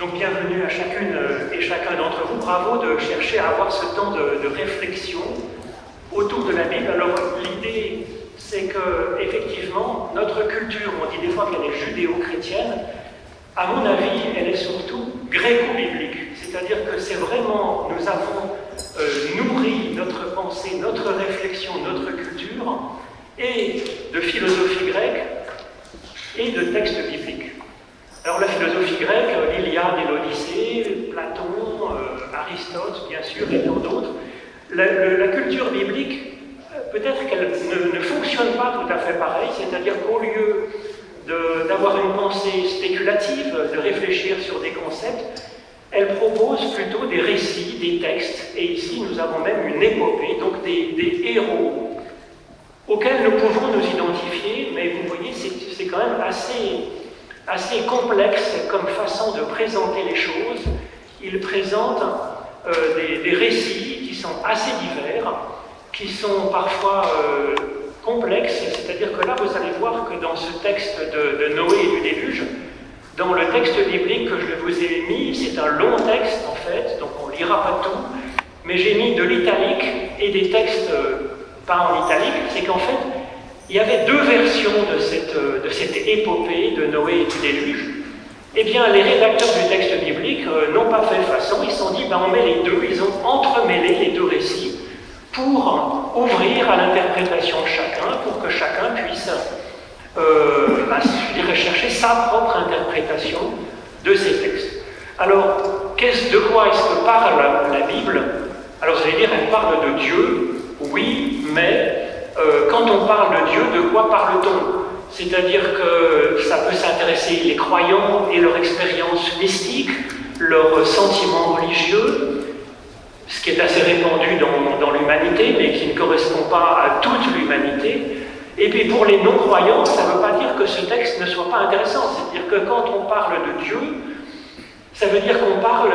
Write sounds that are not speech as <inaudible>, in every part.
Donc bienvenue à chacune et chacun d'entre vous. Bravo de chercher à avoir ce temps de, réflexion autour de la Bible. Alors l'idée, c'est que effectivement, notre culture, on dit des fois qu'elle est judéo-chrétienne, à mon avis, elle est surtout gréco-biblique. C'est-à-dire que c'est vraiment, nous avons euh, nourri notre pensée, notre réflexion, notre culture, et de philosophie grecque et de textes bibliques. Alors la philosophie grecque, l'Iliade et l'Odyssée, Platon, euh, Aristote, bien sûr, et tant d'autres, la, culture biblique, peut-être qu'elle ne, fonctionne pas tout à fait pareil, c'est-à-dire qu'au lieu d'avoir une pensée spéculative, de réfléchir sur des concepts, elle propose plutôt des récits, des textes, et ici nous avons même une épopée, donc des, des héros auxquels nous pouvons nous identifier, mais vous voyez, c'est quand même assez assez complexe comme façon de présenter les choses. Il présente euh, des, récits qui sont assez divers, qui sont parfois euh, complexes, c'est-à-dire que là, vous allez voir que dans ce texte de, Noé et du déluge, dans le texte biblique que je vous ai mis, c'est un long texte en fait, donc on ne lira pas tout, mais j'ai mis de l'italique et des textes euh, pas en italique, c'est qu'en fait, il y avait deux versions de cette, euh, de cette épopée de Noé et du déluge. Eh bien, les rédacteurs du texte biblique euh, n'ont pas fait façon, ils se sont dit, ben, on met les deux, ils ont entremêlé les deux récits pour ouvrir à l'interprétation de chacun, pour que chacun puisse euh, chercher sa propre interprétation de ces textes. Alors, de quoi est-ce que parle la, Bible? Alors, vous allez dire, elle parle de Dieu, oui, mais euh, quand on parle de Dieu, de quoi parle-t-on? C'est-à-dire que ça peut s'intéresser les croyants et leur expérience mystique, leurs sentiments religieux, ce qui est assez répandu dans, l'humanité, mais qui ne correspond pas à toute l'humanité. Et puis pour les non-croyants, ça ne veut pas dire que ce texte ne soit pas intéressant. C'est-à-dire que quand on parle de Dieu, ça veut dire qu'on parle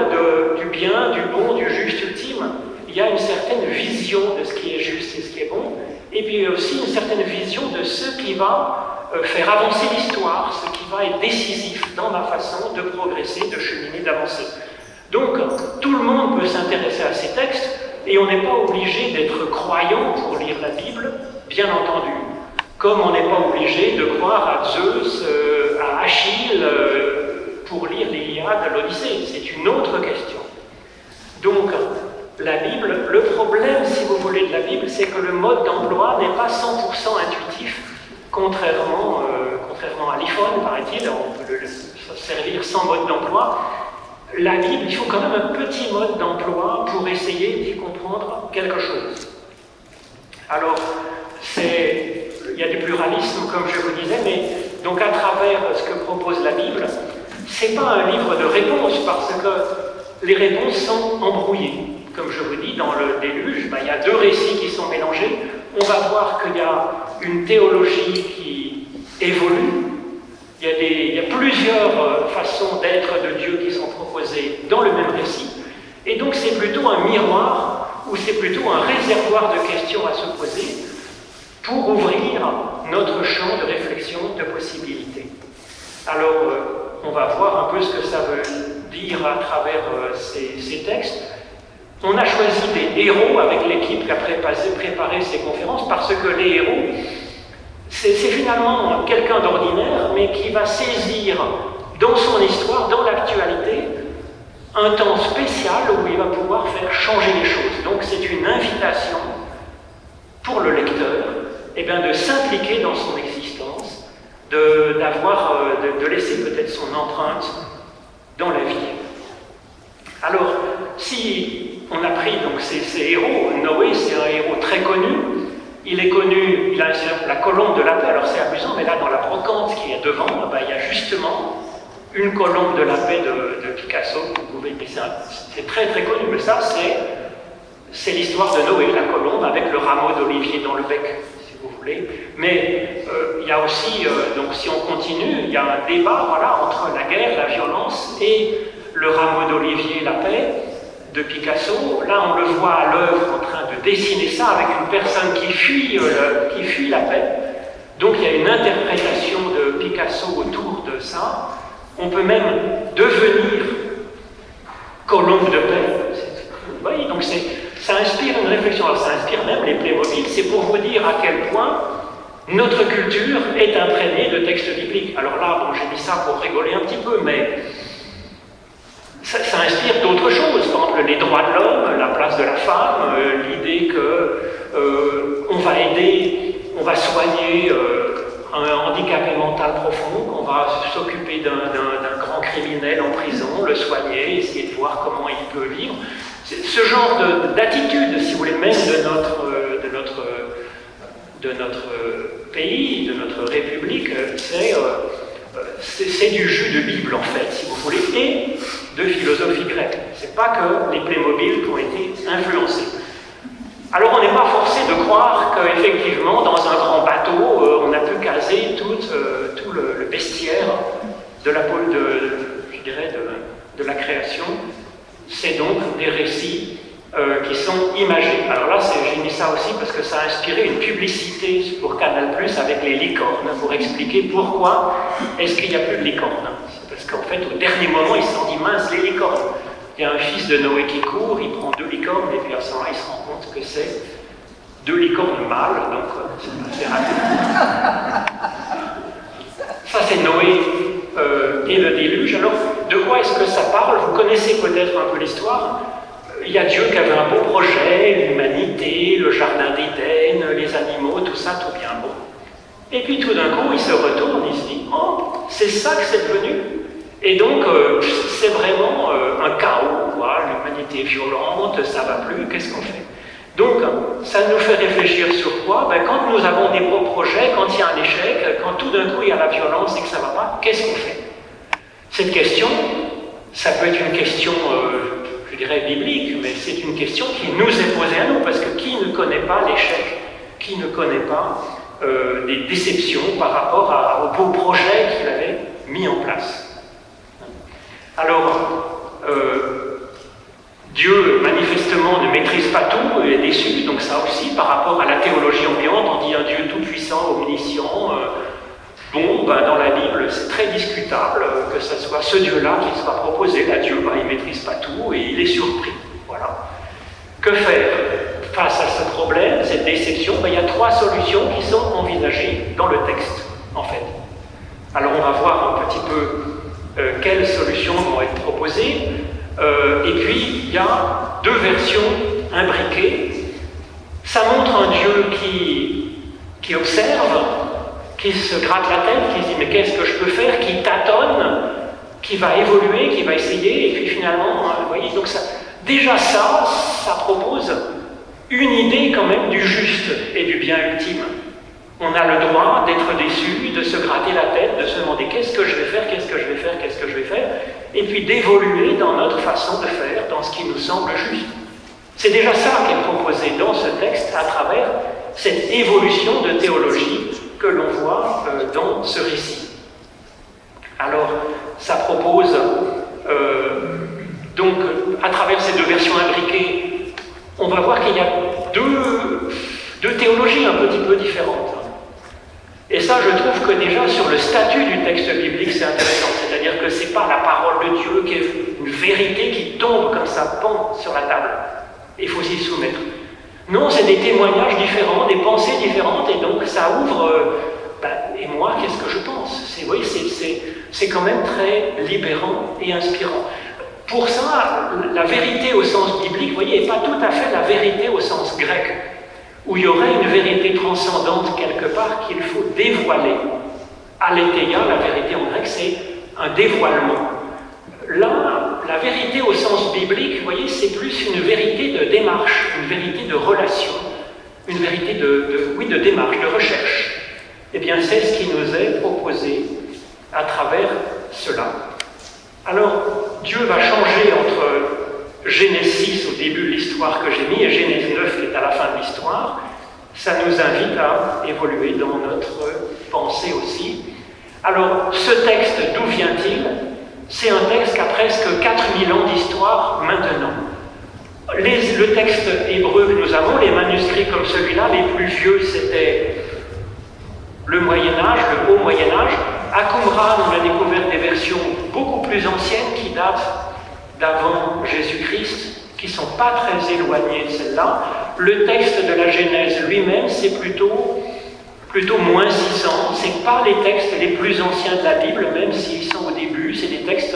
du bien, du bon, du juste ultime. Il y a une certaine vision de ce qui est juste et ce qui est bon et puis aussi une certaine vision de ce qui va euh, faire avancer l'histoire, ce qui va être décisif dans ma façon de progresser, de cheminer, d'avancer. Donc, tout le monde peut s'intéresser à ces textes, et on n'est pas obligé d'être croyant pour lire la Bible, bien entendu. Comme on n'est pas obligé de croire à Zeus, euh, à Achille, euh, pour lire l'Iliade, l'Odyssée. C'est une autre question. Donc, la Bible, le problème, si vous voulez, de la Bible, c'est que le mode d'emploi n'est pas 100% intuitif, contrairement, euh, contrairement à l'iPhone, paraît-il, on peut le, servir sans mode d'emploi. La Bible, il faut quand même un petit mode d'emploi pour essayer d'y comprendre quelque chose. Alors, il y a du pluralisme, comme je vous disais, mais donc à travers ce que propose la Bible, c'est pas un livre de réponses parce que les réponses sont embrouillées. Comme je vous dis, dans le déluge, ben, il y a deux récits qui sont mélangés. On va voir qu'il y a une théologie qui évolue. Il y a, plusieurs euh, façons d'être de Dieu qui sont proposées dans le même récit. Et donc c'est plutôt un miroir ou c'est plutôt un réservoir de questions à se poser pour ouvrir notre champ de réflexion, de possibilités. Alors, euh, on va voir un peu ce que ça veut dire à travers euh, ces textes. On a choisi des héros avec l'équipe qui a préparé ces conférences parce que les héros, c'est finalement quelqu'un d'ordinaire, mais qui va saisir dans son histoire, dans l'actualité, un temps spécial où il va pouvoir faire changer les choses. Donc c'est une invitation pour le lecteur eh bien, de s'impliquer dans son existence, de, d'avoir, euh, de laisser peut-être son empreinte dans la vie. Alors, si on a pris donc ces, héros. Noé, c'est un héros très connu. Il est connu, il a la colombe de la paix. Alors c'est amusant, mais là dans la brocante qui est devant, il y a justement une colombe de la paix de, Picasso. Vous pouvez, c'est très très connu, mais ça c'est c'est l'histoire de Noé, la colombe, avec le rameau d'olivier dans le bec, si vous voulez. Mais euh, il y a aussi, euh, donc si on continue, il y a un débat voilà, entre la guerre, la violence et le rameau d'olivier, la paix de Picasso. Là, on le voit à l'œuvre en train de dessiner ça avec une personne qui fuit, euh, qui fuit la paix. Donc il y a une interprétation de Picasso autour de ça. On peut même devenir colombe de paix. Vous voyez, donc ça inspire une réflexion. Ça inspire même les Playmobil. C'est pour vous dire à quel point notre culture est imprégnée de textes bibliques. Alors là, bon, j'ai mis ça pour rigoler un petit peu, mais ça, inspire d'autres choses. Par exemple, les droits de l'homme, la place de la femme, euh, l'idée que euh, on va aider, on va soigner euh, un handicapé mental profond, qu'on va s'occuper d'un grand criminel en prison, le soigner, essayer de voir comment il peut vivre. Ce genre d'attitude, si vous voulez, même de notre, de notre, pays, de notre République, c'est du jus de Bible en fait, si vous voulez, et de philosophie grecque. C'est pas que les Playmobil qui ont été influencés. Alors on n'est pas forcé de croire qu'effectivement, dans un grand bateau, euh, on a pu caser tout, euh, tout le, bestiaire de la, de, je dirais, de, de la création. C'est donc des récits euh, qui sont imagés. Alors là, j'ai mis ça aussi parce que ça a inspiré une publicité pour Canal Plus avec les licornes, pour pourquoi est-ce qu'il n'y a plus de licornes. Parce qu'en fait, au dernier moment, ils se dit mince, les licornes. Il y a un fils de Noé qui court, il prend deux licornes, et puis à ce moment-là, il se rend compte que c'est deux licornes mâles, donc euh, c'est assez Ça, c'est Noé euh, et le déluge. Alors, de quoi est-ce que ça parle? Vous connaissez peut-être un peu l'histoire il y a Dieu qui avait un beau projet, l'humanité, le jardin d'Éden, les animaux, tout ça, tout bien beau. Et puis tout d'un coup, il se retourne, il se dit Oh, c'est ça que c'est devenu Et donc, euh, c'est vraiment euh, un chaos. L'humanité est violente, ça va plus, qu'est-ce qu'on fait? Donc, ça nous fait réfléchir sur quoi? Ben, Quand nous avons des beaux projets, quand il y a un échec, quand tout d'un coup il y a la violence et que ça va pas, qu'est-ce qu'on fait? Cette question, ça peut être une question. Euh, je dirais, biblique, mais c'est une question qui nous est posée à nous, parce que qui ne connaît pas l'échec? Qui ne connaît pas euh, des déceptions par rapport à, au beau projet qu'il avait mis en place Alors, euh, Dieu, manifestement, ne maîtrise pas tout et est déçu, donc ça aussi, par rapport à la théologie ambiante, on dit un Dieu tout-puissant, omniscient. Euh, bon, ben, dans la Bible, c'est très discutable que ce soit ce Dieu-là qui soit proposé. Là, Dieu, ben, il ne maîtrise pas tout et il est surpris. Voilà. Que faire? Face à ce problème, cette déception ben, Il y a trois solutions qui sont envisagées dans le texte, en fait. Alors, on va voir un petit peu euh, quelles solutions vont être proposées. Euh, et puis, il y a deux versions imbriquées. Ça montre un Dieu qui, qui observe, qui se gratte la tête, qui se dit mais qu'est-ce que je peux faire, qui tâtonne, qui va évoluer, qui va essayer, et puis finalement, hein, vous voyez, donc déjà ça, ça propose une idée quand même du juste et du bien ultime. On a le droit d'être déçu, de se gratter la tête, de se demander qu'est-ce que je vais faire, qu'est-ce que je vais faire, qu'est-ce que je vais faire, et puis d'évoluer dans notre façon de faire, dans ce qui nous semble juste. C'est déjà ça qui est proposé dans ce texte à travers cette évolution de théologie que l'on voit euh, dans ce récit. Alors, ça propose, euh, donc, à travers ces deux versions imbriquées, on va voir qu'il y a deux, deux théologies un petit peu différentes. Et ça, je trouve que déjà sur le statut du texte biblique, c'est intéressant. C'est-à-dire que ce n'est pas la parole de Dieu qui est une vérité qui tombe comme ça, pend sur la table. Il faut s'y soumettre. Non, c'est des témoignages différents, des pensées différentes, et donc ça ouvre. Euh, ben, et moi, qu'est-ce que je pense? C'est oui, c'est quand même très libérant et inspirant. Pour ça, la vérité au sens biblique, vous voyez, n'est pas tout à fait la vérité au sens grec, où il y aurait une vérité transcendante quelque part qu'il faut dévoiler. Aletheia, la vérité en grec, c'est un dévoilement. Là, la vérité au sens biblique, vous voyez, c'est plus une vérité de démarche, une vérité de relation, une vérité de, oui, de démarche, de recherche. Eh bien, c'est ce qui nous est proposé à travers cela. Alors, Dieu va changer entre Genèse au début de l'histoire que j'ai mis et Genèse 9 qui est à la fin de l'histoire. Ça nous invite à évoluer dans notre pensée aussi. Alors, ce texte, d'où vient-il? C'est un texte qui a presque 4000 ans d'histoire maintenant. le texte hébreu que nous avons, les manuscrits comme celui-là, les plus vieux, c'était le Moyen Âge, le Haut Moyen Âge. À Qumran, on a découvert des versions beaucoup plus anciennes qui datent d'avant Jésus-Christ, qui ne sont pas très éloignées de celle-là. Le texte de la Genèse lui-même, c'est plutôt, plutôt moins 600. Ce pas les textes les plus anciens de la Bible, même s'ils sont au début. C'est des textes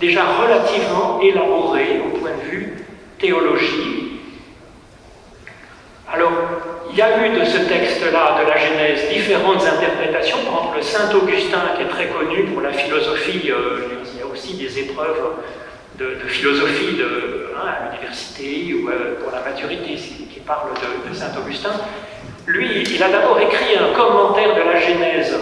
déjà relativement élaborés au point de vue théologie. Alors, il y a eu de ce texte-là, de la Genèse, différentes interprétations. Par exemple, le Saint Augustin, qui est très connu pour la philosophie, euh, il y a aussi des épreuves de, philosophie de, hein, à l'université ou euh, pour la maturité, qui parle de, Saint Augustin. Lui, il a d'abord écrit un commentaire de la Genèse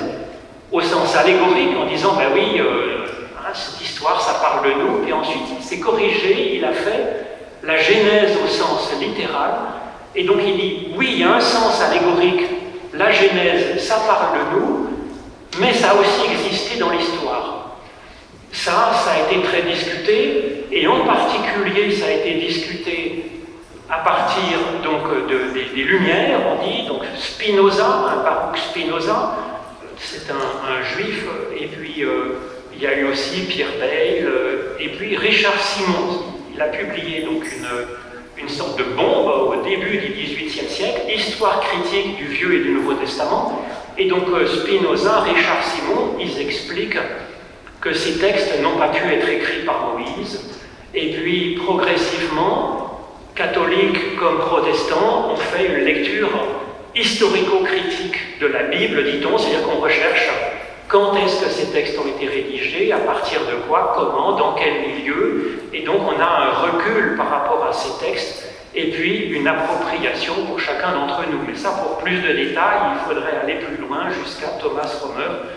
au sens allégorique en disant, ben oui, euh, hein, cette histoire, ça parle de nous, et ensuite il s'est corrigé, il a fait la Genèse au sens littéral, et donc il dit, oui, il y a un sens allégorique, la Genèse, ça parle de nous, mais ça a aussi existé dans l'histoire. Ça, ça a été très discuté, et en particulier, ça a été discuté à partir donc des, Lumières, on dit, donc Spinoza, un Baruch Spinoza, c'est un, juif, et puis euh, il y a eu aussi Pierre Bayle, euh, et puis Richard Simon, il a publié donc une, une sorte de bombe au début du XVIIIe siècle, Histoire critique du Vieux et du Nouveau Testament. Et donc euh, Spinoza, Richard Simon, ils expliquent que ces textes n'ont pas pu être écrits par Moïse. Et puis progressivement, catholiques comme protestants ont fait une lecture historico-critique de la Bible, dit-on, c'est-à-dire qu'on recherche quand est-ce que ces textes ont été rédigés À partir de quoi Comment Dans quel milieu Et donc on a un recul par rapport à ces textes et puis une appropriation pour chacun d'entre nous. Mais ça, pour plus de détails, il faudrait aller plus loin jusqu'à Thomas Romer,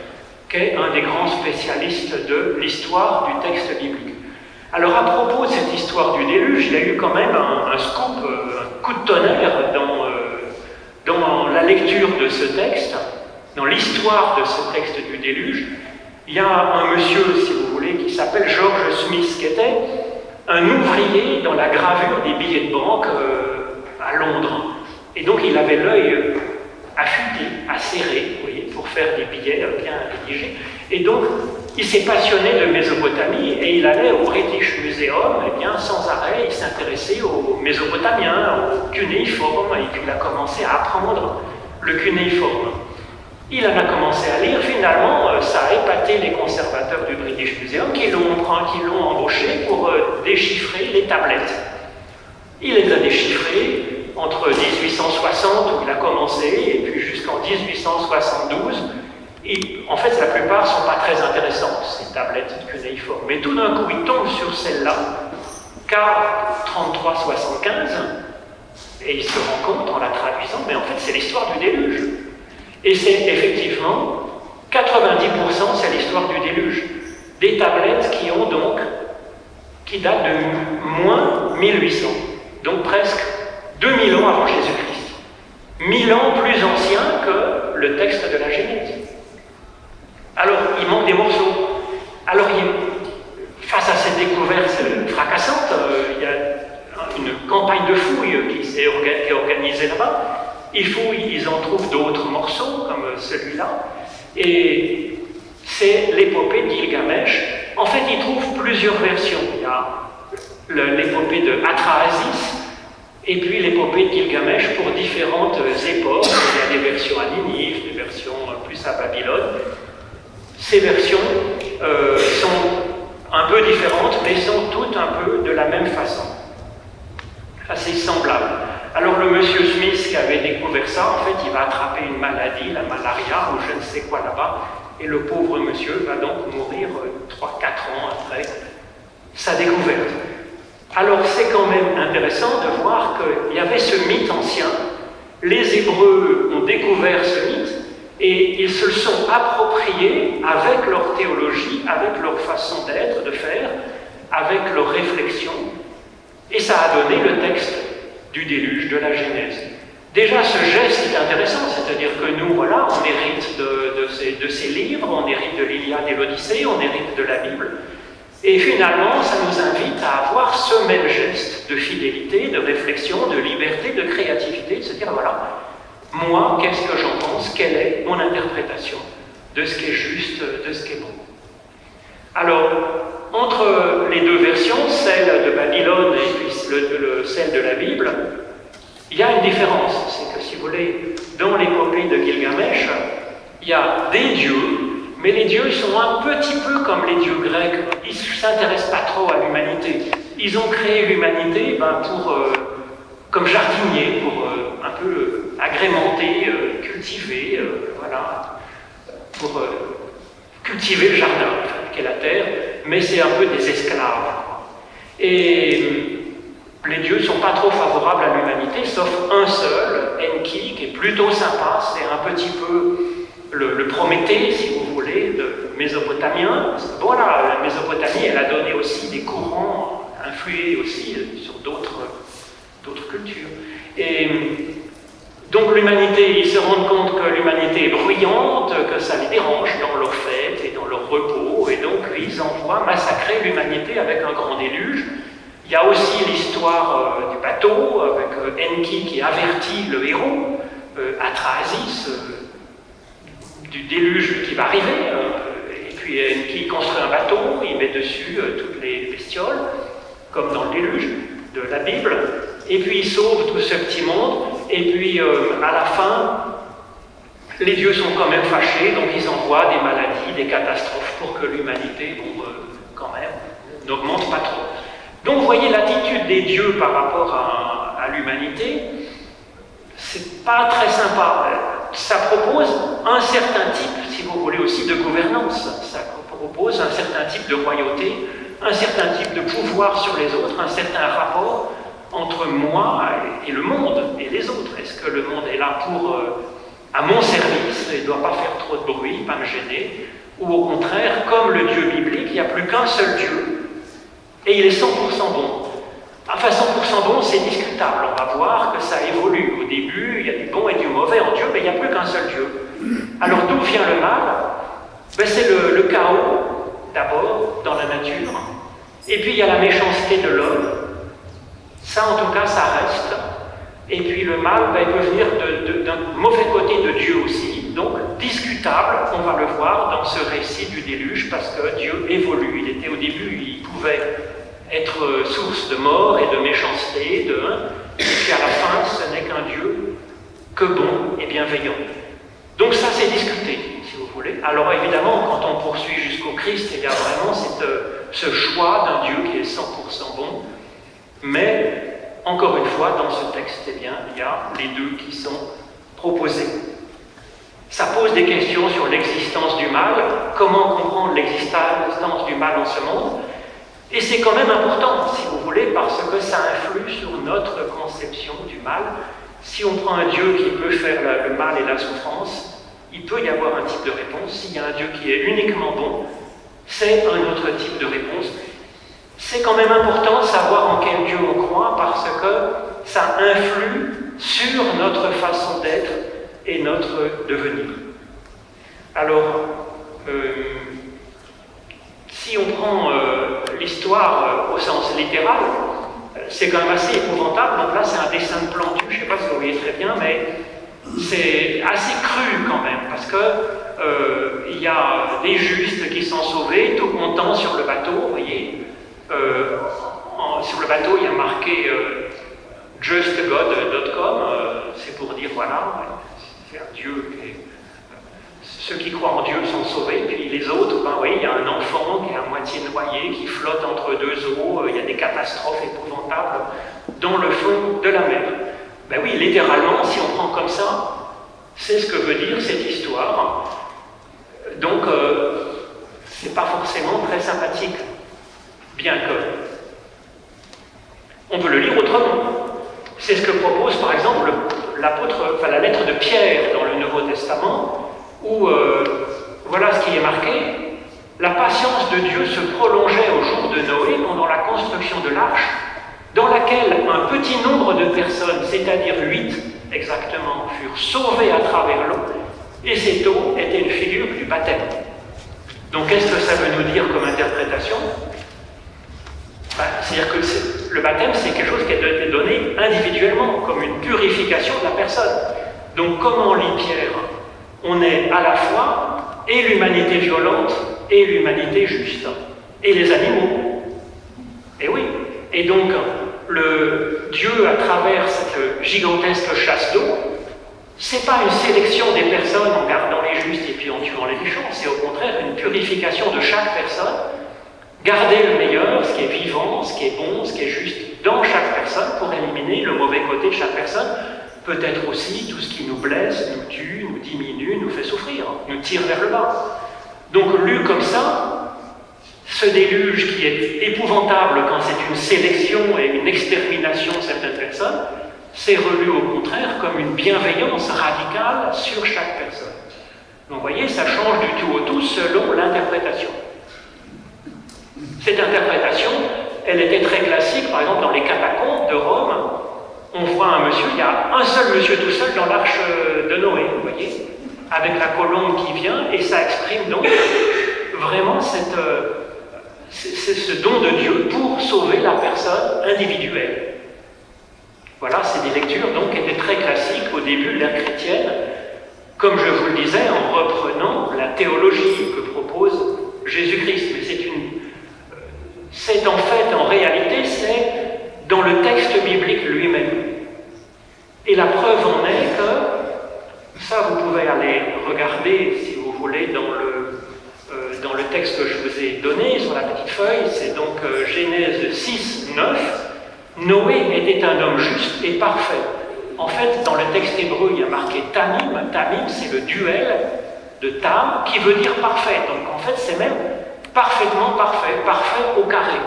qui est un des grands spécialistes de l'histoire du texte biblique. Alors à propos de cette histoire du déluge, il y a eu quand même un, scoop, un coup de tonnerre euh, dans la lecture de ce texte dans l'histoire de ce texte du déluge, il y a un monsieur, si vous voulez, qui s'appelle George Smith, qui était un ouvrier dans la gravure des billets de banque euh, à Londres. Et donc il avait l'œil affûté, acéré, vous voyez, pour faire des billets bien rédigés. Et donc il s'est passionné de Mésopotamie et il allait au British Museum, et bien sans arrêt, il s'intéressait aux Mésopotamiens, aux cunéiformes, et il a commencé à apprendre le cunéiforme. Il en a commencé à lire, finalement, euh, ça a épaté les conservateurs du British Museum qui l'ont embauché pour euh, déchiffrer les tablettes. Il les a déchiffrées entre 1860, où il a commencé, et puis jusqu'en 1872. Et, en fait, la plupart ne sont pas très intéressantes, ces tablettes cunéiformes. Mais tout d'un coup, il tombe sur celle-là, K3375, et il se rend compte en la traduisant, mais en fait, c'est l'histoire du déluge. Et c'est effectivement 90% c'est l'histoire du déluge. Des tablettes qui ont donc, qui datent de moins 1800, donc presque 2000 ans avant Jésus-Christ. 1000 ans plus ancien que le texte de la Genèse. Alors, il manque des morceaux. Alors, face à cette découverte fracassante, euh, il y a une campagne de fouilles qui s'est organisée là-bas. Il faut, ils en trouvent d'autres morceaux, comme celui-là, et c'est l'épopée de Gilgamesh. En fait, ils trouvent plusieurs versions. Il y a l'épopée de Atrahasis, et puis l'épopée de Gilgamesh pour différentes époques. Il y a des versions à Ninive, des versions plus à Babylone. Ces versions euh, sont un peu différentes, mais sont toutes un peu de la même façon, assez semblables. Alors le monsieur Smith qui avait découvert ça, en fait, il va attraper une maladie, la malaria ou je ne sais quoi là-bas, et le pauvre monsieur va donc mourir 3-4 euh, ans après sa découverte. Alors c'est quand même intéressant de voir qu'il y avait ce mythe ancien, les Hébreux ont découvert ce mythe, et ils se le sont appropriés avec leur théologie, avec leur façon d'être, de faire, avec leur réflexion, et ça a donné le texte du déluge, de la Genèse. Déjà, ce geste est intéressant, c'est-à-dire que nous, voilà, on hérite de, ces, livres, on hérite de l'Iliade et l'Odyssée, on hérite de la Bible. Et finalement, ça nous invite à avoir ce même geste de fidélité, de réflexion, de liberté, de créativité, de se dire, voilà, moi, qu'est-ce que j'en pense? Quelle est mon interprétation de ce qui est juste, de ce qui est bon? Alors, entre les deux versions, celle de Babylone et puis celle de la Bible, il y a une différence. C'est que si vous voulez, dans l'épopée de Gilgamesh, il y a des dieux, mais les dieux sont un petit peu comme les dieux grecs. Ils ne s'intéressent pas trop à l'humanité. Ils ont créé l'humanité ben, pour, euh, comme jardinier, pour euh, un peu agrémenter, euh, cultiver, voilà, pour cultiver le jardin, qui est la terre, mais c'est un peu des esclaves. Et les dieux ne sont pas trop favorables à l'humanité, sauf un seul, Enki, qui est plutôt sympa, c'est un petit peu le, Prométhée, si vous voulez, de mésopotamien. Voilà, la Mésopotamie, elle a donné aussi des courants, influés aussi sur d'autres cultures. Et donc l'humanité, ils se rendent compte que l'humanité est bruyante, que ça les dérange dans leurs fêtes et dans leur repos, et donc massacrer l'humanité avec un grand déluge. Il y a aussi l'histoire euh, du bateau, avec euh, Enki qui avertit le héros, euh, Atrahasis, du déluge qui va arriver. et puis Enki construit un bateau, il met dessus toutes les bestioles, comme dans le déluge de la Bible, et puis il sauve tout ce petit monde, et puis à la fin, les dieux sont quand même fâchés, donc ils envoient des maladies, des catastrophes pour que l'humanité, bon, quand même, n'augmente pas trop. Donc vous voyez l'attitude des dieux par rapport à, l'humanité, c'est pas très sympa. Ça propose un certain type, si vous voulez aussi, de gouvernance. Ça propose un certain type de royauté, un certain type de pouvoir sur les autres, un certain rapport entre moi et le monde et les autres. Est-ce que le monde est là pour euh, à mon service et ne doit pas faire trop de bruit, pas me gêner, ou au contraire, comme le Dieu biblique, il n'y a plus qu'un seul Dieu, et il est 100% bon. Enfin, 100% bon, c'est discutable. On va voir que ça évolue. Au début, il y a du bon et du mauvais en Dieu, mais il n'y a plus qu'un seul Dieu. Alors d'où vient le mal? Ben, C'est le, chaos, d'abord, dans la nature. Et puis il y a la méchanceté de l'homme. Ça, en tout cas, ça reste. Et puis le mal, il peut venir d'un mauvais côté de Dieu aussi. Donc, discutable, on va le voir dans ce récit du déluge, parce que Dieu évolue. Il était au début, il pouvait être source de mort et de méchanceté, de et puis à la fin, ce n'est qu'un Dieu que bon et bienveillant. Donc ça, c'est discuté, si vous voulez. Alors évidemment, quand on poursuit jusqu'au Christ, il y a vraiment ce choix d'un Dieu qui est 100% bon, mais encore une fois, dans ce texte, eh bien, il y a les deux qui sont proposés. Ça pose des questions sur l'existence du mal, comment comprendre l'existence du mal en ce monde, et c'est quand même important, si vous voulez, parce que ça influe sur notre conception du mal. Si on prend un Dieu qui peut faire le mal et la souffrance, il peut y avoir un type de réponse. S'il y a un Dieu qui est uniquement bon, c'est un autre type de réponse. C'est quand même important de savoir en quel Dieu on croit parce que ça influe sur notre façon d'être et notre devenir. Alors, euh, si on prend euh, l'histoire euh, au sens littéral, c'est quand même assez épouvantable. Donc là, c'est un dessin de plantu, je ne sais pas si vous voyez très bien, mais c'est assez cru quand même, parce que il y a des justes qui sont sauvés, tout contents sur le bateau, vous voyez. Sur le bateau, il y a marqué justgod.com, c'est pour dire voilà, c'est un Dieu ceux qui croient en Dieu sont sauvés, puis les autres, ben oui, il y a un enfant qui est à moitié noyé, qui flotte entre deux eaux, il y a des catastrophes épouvantables dans le fond de la mer. Ben oui, littéralement, si on prend comme ça, c'est ce que veut dire cette histoire. Donc, euh, c'est pas forcément très sympathique, bien que. On peut le lire autrement. C'est ce que propose par exemple l'apôtre, enfin, la lettre de Pierre dans le Nouveau Testament, où euh, voilà ce qui est marqué. La patience de Dieu se prolongeait au jour de Noé pendant la construction de l'arche, dans laquelle un petit nombre de personnes, c'est-à-dire huit exactement, furent sauvées à travers l'eau, et cette eau était une figure du baptême. Donc qu'est-ce que ça veut nous dire comme interprétation C'est-à-dire que le baptême, c'est quelque chose qui est donné individuellement, comme une purification de la personne. Donc comment lit Pierre on est à la fois et l'humanité violente et l'humanité juste, et les animaux. Et donc, le Dieu, à travers cette gigantesque chasse d'eau, c'est pas une sélection des personnes en gardant les justes et puis en tuant les méchants, c'est au contraire une purification de chaque personne. Garder le meilleur, ce qui est vivant, ce qui est bon, ce qui est juste dans chaque personne pour éliminer le mauvais côté de chaque personne. Peut-être aussi tout ce qui nous blesse, nous tue, nous diminue, nous fait souffrir, nous tire vers le bas. Donc lu comme ça, ce déluge qui est épouvantable quand c'est une sélection et une extermination de certaines personnes, c'est relu au contraire comme une bienveillance radicale sur chaque personne. Donc vous voyez, ça change du tout au tout selon l'interprétation. Cette interprétation, elle était très classique, par exemple dans les catacombes de Rome, on voit un monsieur, il y a un seul monsieur tout seul dans l'arche de Noé, vous voyez, avec la colombe qui vient, et ça exprime donc vraiment euh, ce don de Dieu pour sauver la personne individuelle. Voilà, c'est des lectures donc qui étaient très classiques au début de l'ère chrétienne, comme je vous le disais, en reprenant la théologie que propose Jésus-Christ. C'est en fait, en réalité, c'est dans le texte biblique lui-même. Et la preuve en est que, ça vous pouvez aller regarder si vous voulez dans le, euh, dans le texte que je vous ai donné sur la petite feuille, c'est donc euh, Genèse 6, 9. Noé était un homme juste et parfait. En fait, dans le texte hébreu, il y a marqué Tamim. Tamim, c'est le duel de Tam, qui veut dire parfait. Donc en fait, c'est même parfaitement parfait, parfait au carré.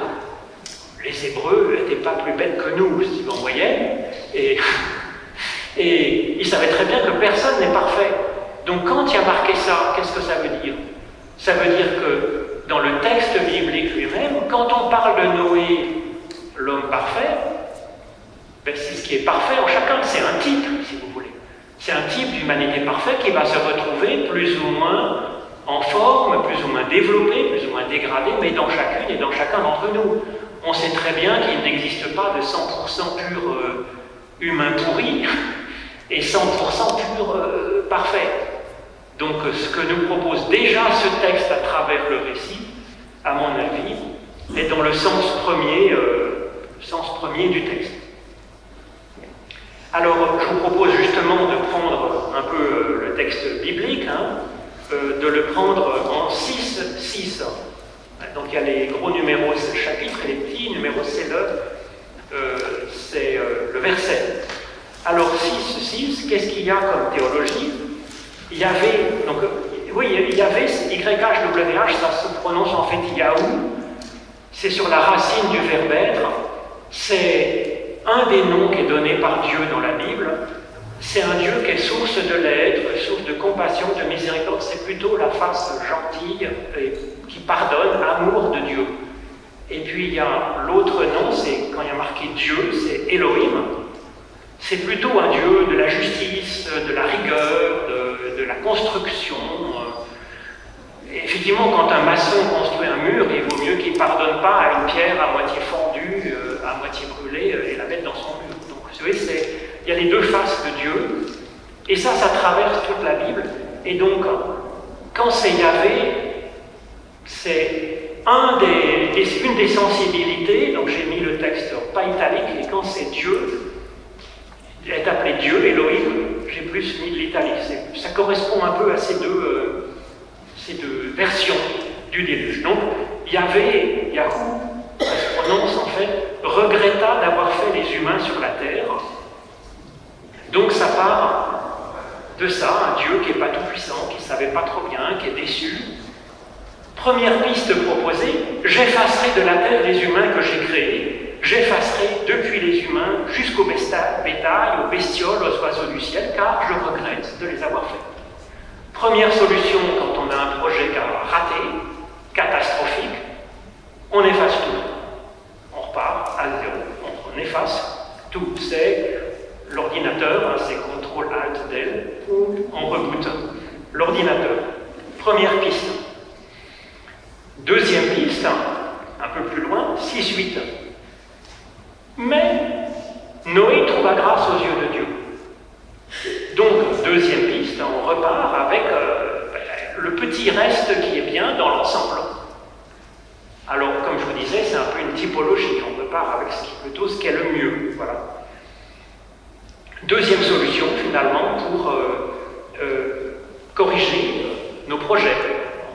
Les Hébreux n'étaient pas plus bêtes que nous, si vous voyez, et, et ils savaient très bien que personne n'est parfait. Donc quand il y a marqué ça, qu'est-ce que ça veut dire? Ça veut dire que dans le texte biblique lui-même, quand on parle de Noé l'homme parfait, ben, c'est ce qui est parfait en chacun, c'est un type, si vous voulez. C'est un type d'humanité parfaite qui va se retrouver plus ou moins en forme, plus ou moins développé, plus ou moins dégradé, mais dans chacune et dans chacun d'entre nous. On sait très bien qu'il n'existe pas de 100% pur euh, humain pourri <laughs> et 100% pur euh, parfait. Donc ce que nous propose déjà ce texte à travers le récit, à mon avis, est dans le sens premier euh, du texte. Alors, je vous propose justement de prendre un peu euh, le texte biblique, hein, euh, de le prendre en 6, 6. Donc, il y a les gros numéros, c'est le chapitre, et les petits numéros, c'est le, euh, c'est le verset. Alors, 6, 6, qu'est-ce qu'il y a comme théologie? Il y avait, donc, oui, il y avait YHWH, ça se prononce en fait Yahou, c'est sur la racine du verbe être, c'est un des noms qui est donné par Dieu dans la Bible. C'est un Dieu qui est source de l'être, source de compassion, de miséricorde. C'est plutôt la face gentille qui pardonne, amour de Dieu. Et puis il y a l'autre nom, c'est quand il y a marqué Dieu, c'est Elohim. C'est plutôt un Dieu de la justice, de la rigueur, de, la construction. effectivement, quand un maçon construit un mur, il vaut mieux qu'il ne pardonne pas à une pierre à moitié fondue euh, à moitié brûlée euh, et la mettre dans son mur. Donc vous savez, il y a les deux faces de Dieu, et ça, ça traverse toute la Bible. Et donc, quand c'est Yahvé, c'est une des sensibilités, donc j'ai mis le texte pas italique, et quand c'est Dieu, il est appelé Dieu, Elohim, j'ai plus mis de l'italique. Ça correspond un peu à ces deux, euh, ces deux versions du déluge. Donc, Yahvé, Yahou, ça se prononce en fait, regretta d'avoir fait les humains sur la terre. Donc ça part de ça, un Dieu qui n'est pas tout puissant, qui ne savait pas trop bien, qui est déçu. Première piste proposée, j'effacerai de la terre les humains que j'ai créés, j'effacerai depuis les humains jusqu'au bétail, aux bestioles, aux oiseaux du ciel, car je regrette de les avoir faits. Première solution quand on a un projet raté, catastrophique, on efface tout on repart à zéro. On, efface tout. C'est l'ordinateur, hein, c'est CTRL ALT DEL, ou on reboot l'ordinateur. Première piste. Deuxième piste, un peu plus loin, 6-8. Mais Noé trouva grâce aux yeux de Dieu. Donc, deuxième piste, on repart avec euh, le petit reste qui est bien dans l'ensemble. Alors, comme je vous disais, disais, c'est un peu une typologie. On repart avec ce qui, plutôt ce qui est le mieux. Voilà. Deuxième solution, finalement, pour euh, euh, corriger nos projets.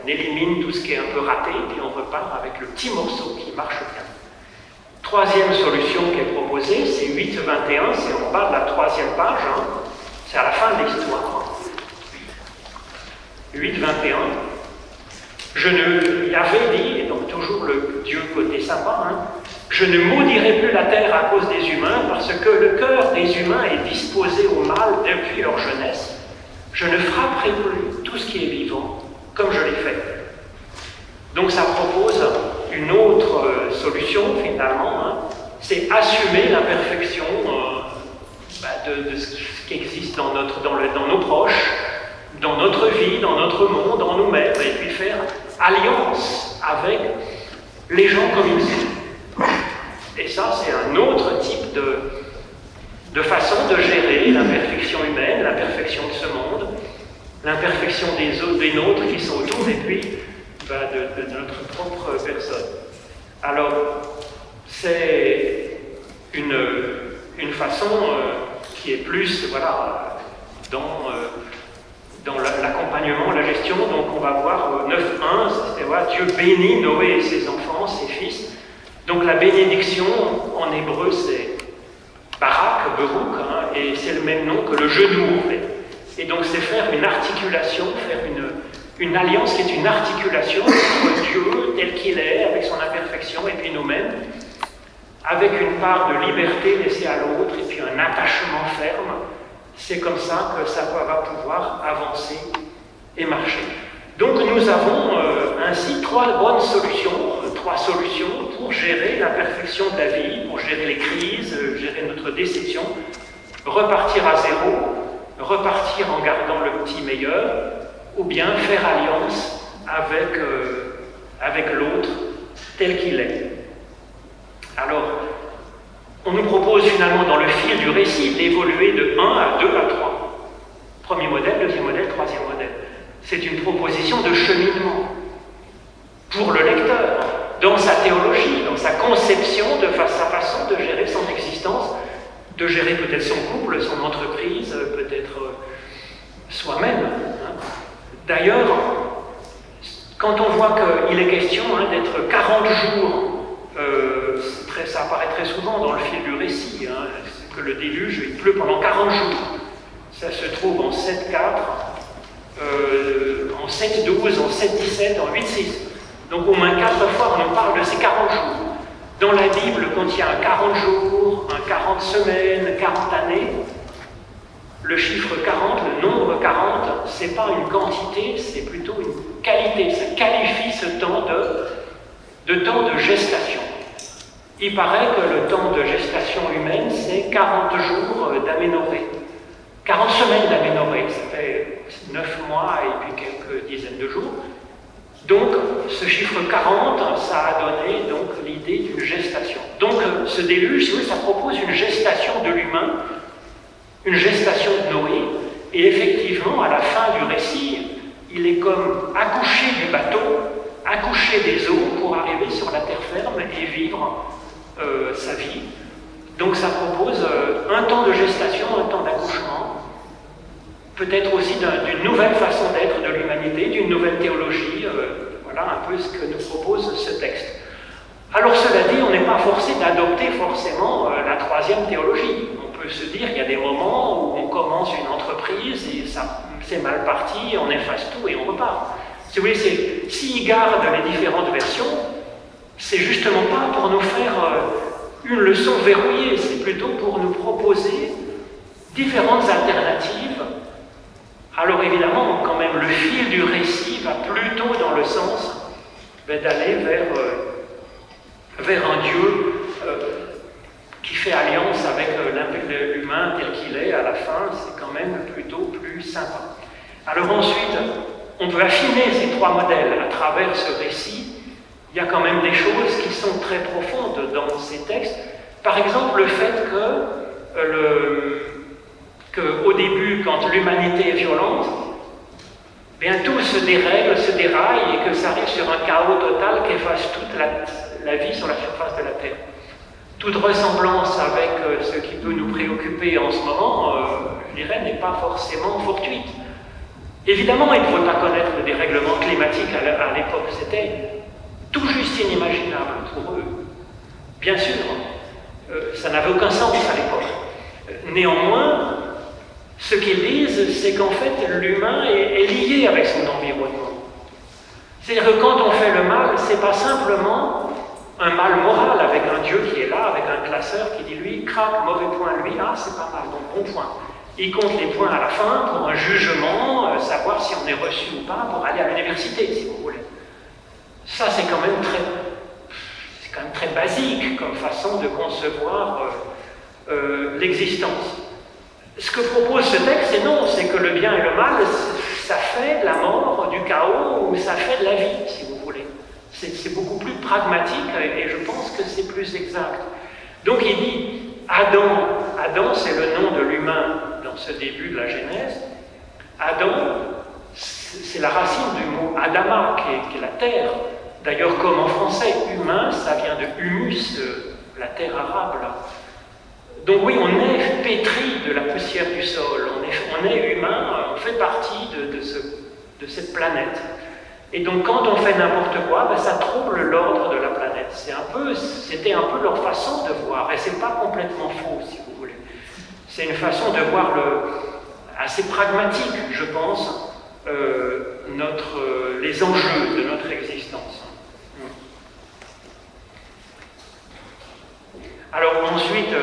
On élimine tout ce qui est un peu raté, et puis on repart avec le petit morceau qui marche bien. Troisième solution qui est proposée, c'est 8.21, c'est on parle de la troisième page, hein. c'est à la fin de l'histoire. 8.21. Je ne, il avait dit, et donc toujours le Dieu côté sympa, hein, je ne maudirai plus la terre à cause des humains, parce que le cœur des humains est disposé au mal depuis leur jeunesse. Je ne frapperai plus tout ce qui est vivant comme je l'ai fait. Donc ça propose une autre euh, solution finalement, hein. c'est assumer l'imperfection euh, bah, de, ce qui existe dans, notre, dans, dans nos proches, dans notre vie, dans notre monde, en nous-mêmes, et puis faire alliance avec les gens comme ils sont. Et ça, c'est un autre type de, de façon de gérer l'imperfection humaine, l'imperfection de ce monde, l'imperfection des autres, des nôtres qui sont autour, et puis de, de, notre propre personne. Alors, c'est une, une façon euh, qui est plus, voilà, dans euh, dans l'accompagnement, la gestion. Donc on va voir 9.1, euh, c'est voilà, Dieu bénit Noé et ses enfants, ses fils. Donc la bénédiction en hébreu c'est barak, berouk, hein, et c'est le même nom que le genou Et donc c'est faire une articulation, faire une, une alliance qui est une articulation entre Dieu tel qu'il est, avec son imperfection, et puis nous-mêmes, avec une part de liberté laissée à l'autre, et puis un attachement ferme. C'est comme ça que ça va pouvoir avancer et marcher. Donc nous avons euh, ainsi trois bonnes solutions, euh, trois solutions pour gérer la perfection de la vie, pour gérer les crises, euh, gérer notre déception, repartir à zéro, repartir en gardant le petit meilleur, ou bien faire alliance avec, avec l'autre tel qu'il est. Alors, on nous propose finalement dans le fil du récit d'évoluer de 1 à 2 à 3. Premier modèle, deuxième modèle, troisième modèle. C'est une proposition de cheminement pour le lecteur, dans sa théologie, dans sa conception de sa façon de gérer son existence, de gérer peut-être son couple, son entreprise, peut-être euh, soi-même. Hein. D'ailleurs, quand on voit qu'il est question hein, d'être 40 jours euh, ça apparaît très souvent dans le fil du récit, hein, que le déluge, il pleut pendant 40 jours. Ça se trouve en 7-4, euh, en 7-12, en 7-17, en 8-6. Donc au moins quatre fois, on parle de ces 40 jours. Dans la Bible, quand il un 40 jours, un 40 semaines, 40 années, le chiffre 40, le nombre 40, c'est pas une quantité, c'est plutôt une qualité. Ça qualifie ce temps de, temps de gestation. Il paraît que le temps de gestation humaine, c'est 40 jours d'aménorrhée. 40 semaines d'aménorrhée, ça fait 9 mois et puis quelques dizaines de jours. Donc, ce chiffre 40, ça a donné l'idée d'une gestation. Donc, ce déluge, oui, ça propose une gestation de l'humain, une gestation de Noé, et effectivement, à la fin du récit, il est comme accoucher du bateau, accoucher des eaux pour arriver sur la terre ferme et vivre euh, sa vie. Donc ça propose euh, un temps de gestation, un temps d'accouchement, peut-être aussi d'une nouvelle façon d'être de l'humanité, d'une nouvelle théologie. Euh, voilà un peu ce que nous propose ce texte. Alors cela dit, on n'est pas forcé d'adopter forcément la troisième théologie. On peut se dire, il y a des moments où on commence une entreprise et ça c'est mal parti, on efface tout et on repart. Si vous voulez, s'il garde les différentes versions, c'est justement pas pour nous faire euh, une leçon verrouillée, c'est plutôt pour nous proposer différentes alternatives. Alors évidemment, quand même, le fil du récit va plutôt dans le sens ben, d'aller vers, euh, vers un Dieu euh, qui fait alliance avec l'humain tel qu'il est à la fin, c'est quand même plutôt plus sympa. Alors ensuite, on peut affiner ces trois modèles à travers ce récit il y a quand même des choses qui sont très profondes dans ces textes. Par exemple, le fait que, euh, que au début, quand l'humanité est violente, bien tout se dérègle, se déraille et que ça arrive sur un chaos total qui efface toute la vie sur la surface de la Terre. Toute ressemblance avec euh, ce qui peut nous préoccuper en ce moment, euh, je dirais, n'est pas forcément fortuite. Évidemment, il ne faut pas connaître le dérèglement climatique à l'époque. C'était tout juste inimaginable pour eux. Bien sûr, euh, ça n'avait aucun sens à l'époque. Néanmoins, ce qu'ils disent, c'est qu'en fait, l'humain est, lié avec son environnement. C'est-à-dire que quand on fait le mal, c'est pas simplement un mal moral avec un Dieu qui est là, avec un classeur qui dit lui, craque, mauvais point, lui, ah, c'est pas mal, donc bon point. Il compte les points à la fin pour un jugement, euh, savoir si on est reçu ou pas pour aller à l'université, si vous voulez. Ça, c'est quand même très, c'est quand même très basique comme façon de concevoir euh, euh, l'existence. Ce que propose ce texte, c'est non, c'est que le bien et le mal, ça fait la mort, du chaos, ou ça fait de la vie, si vous voulez. C'est beaucoup plus pragmatique et je pense que c'est plus exact. Donc il dit, Adam, Adam c'est le nom de l'humain dans ce début de la Genèse. Adam, c'est la racine du mot Adama, qui est, la terre. D'ailleurs, comme en français, humain, ça vient de humus, euh, la terre arabe. Donc oui, on est pétri de la poussière du sol, on est, humain, on fait partie de, cette planète. Et donc quand on fait n'importe quoi, ben, ça trouble l'ordre de la planète. c'était un peu leur façon de voir, et c'est pas complètement faux, si vous voulez. C'est une façon de voir assez pragmatique, je pense, euh, notre, les enjeux de notre existence. Alors ensuite,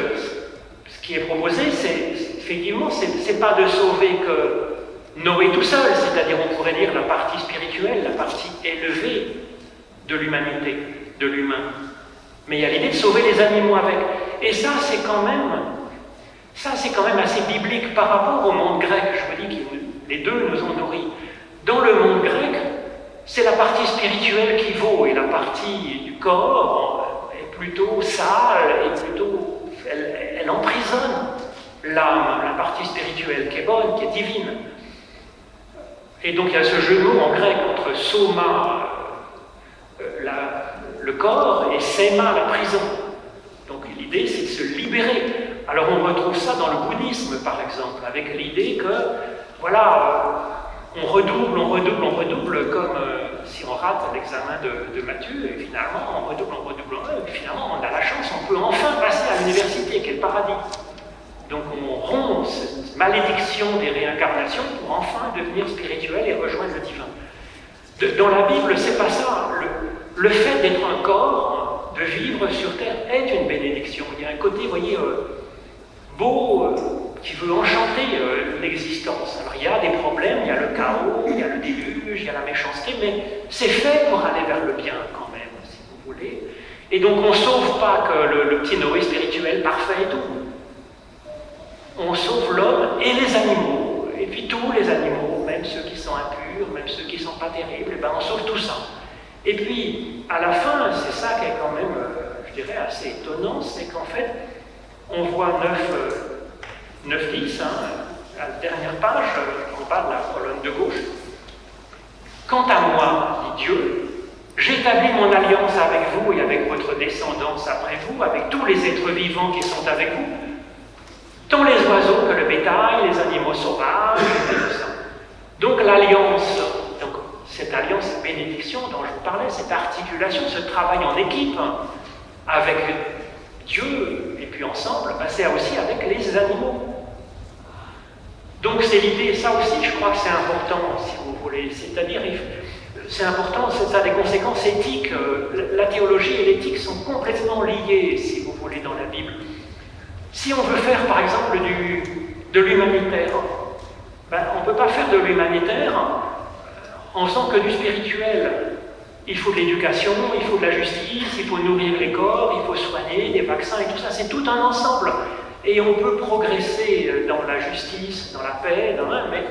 qui est proposé, c'est effectivement, c'est pas de sauver que Noé tout seul, c'est-à-dire on pourrait dire la partie spirituelle, la partie élevée de l'humanité, de l'humain. Mais il y a l'idée de sauver les animaux avec. Et ça, c'est quand même, ça, c'est quand même assez biblique par rapport au monde grec. Je vous dis que les deux nous ont nourris. Dans le monde grec, c'est la partie spirituelle qui vaut et la partie du corps est plutôt sale et plutôt elle, emprisonne l'âme, la partie spirituelle qui est bonne, qui est divine. Et donc il y a ce mots en grec entre soma, euh, le corps, et sema, la prison. Donc l'idée c'est de se libérer. Alors on retrouve ça dans le bouddhisme par exemple, avec l'idée que, voilà, on redouble, on redouble, on redouble, comme euh, si on rate l'examen de, de, Mathieu, et finalement, on redouble, on redouble, et finalement, on a la chance, on peut enfin passer à l'université, quel paradis. Donc on rompt cette malédiction des réincarnations pour enfin devenir spirituel et rejoindre le divin. dans la Bible, c'est pas ça. Le, fait d'être un corps, de vivre sur terre, est une bénédiction. Il y a un côté, vous voyez, euh, beau. Euh, qui veut enchanter euh, l'existence. Alors il y a des problèmes, il y a le chaos, il y a le déluge, il y a la méchanceté, mais c'est fait pour aller vers le bien quand même, si vous voulez. Et donc on ne sauve pas que le, petit Noé spirituel parfait et tout. On sauve l'homme et les animaux, et puis tous les animaux, même ceux qui sont impurs, même ceux qui ne sont pas terribles, et ben on sauve tout ça. Et puis, à la fin, c'est ça qui est quand même, euh, je dirais, assez étonnant, c'est qu'en fait, on voit neuf, euh, 9-10, hein, la dernière page, on parle de la colonne de gauche. Quant à moi, dit Dieu, j'établis mon alliance avec vous et avec votre descendance après vous, avec tous les êtres vivants qui sont avec vous, tant les oiseaux que le bétail, les animaux sauvages, et tout ça. Donc l'alliance, donc cette alliance, cette bénédiction dont je vous parlais, cette articulation, ce travail en équipe avec Dieu et puis ensemble, bah, c'est aussi avec les animaux. Donc c'est l'idée, ça aussi je crois que c'est important, si vous voulez. C'est-à-dire, c'est important, ça a des conséquences éthiques. Euh, la théologie et l'éthique sont complètement liées, si vous voulez, dans la Bible. Si on veut faire, par exemple, du, de l'humanitaire, ben, on ne peut pas faire de l'humanitaire en faisant que du spirituel. Il faut de l'éducation, il faut de la justice, il faut nourrir les corps, il faut soigner, des vaccins et tout ça. C'est tout un ensemble. Et on peut progresser dans la justice, dans la paix, mais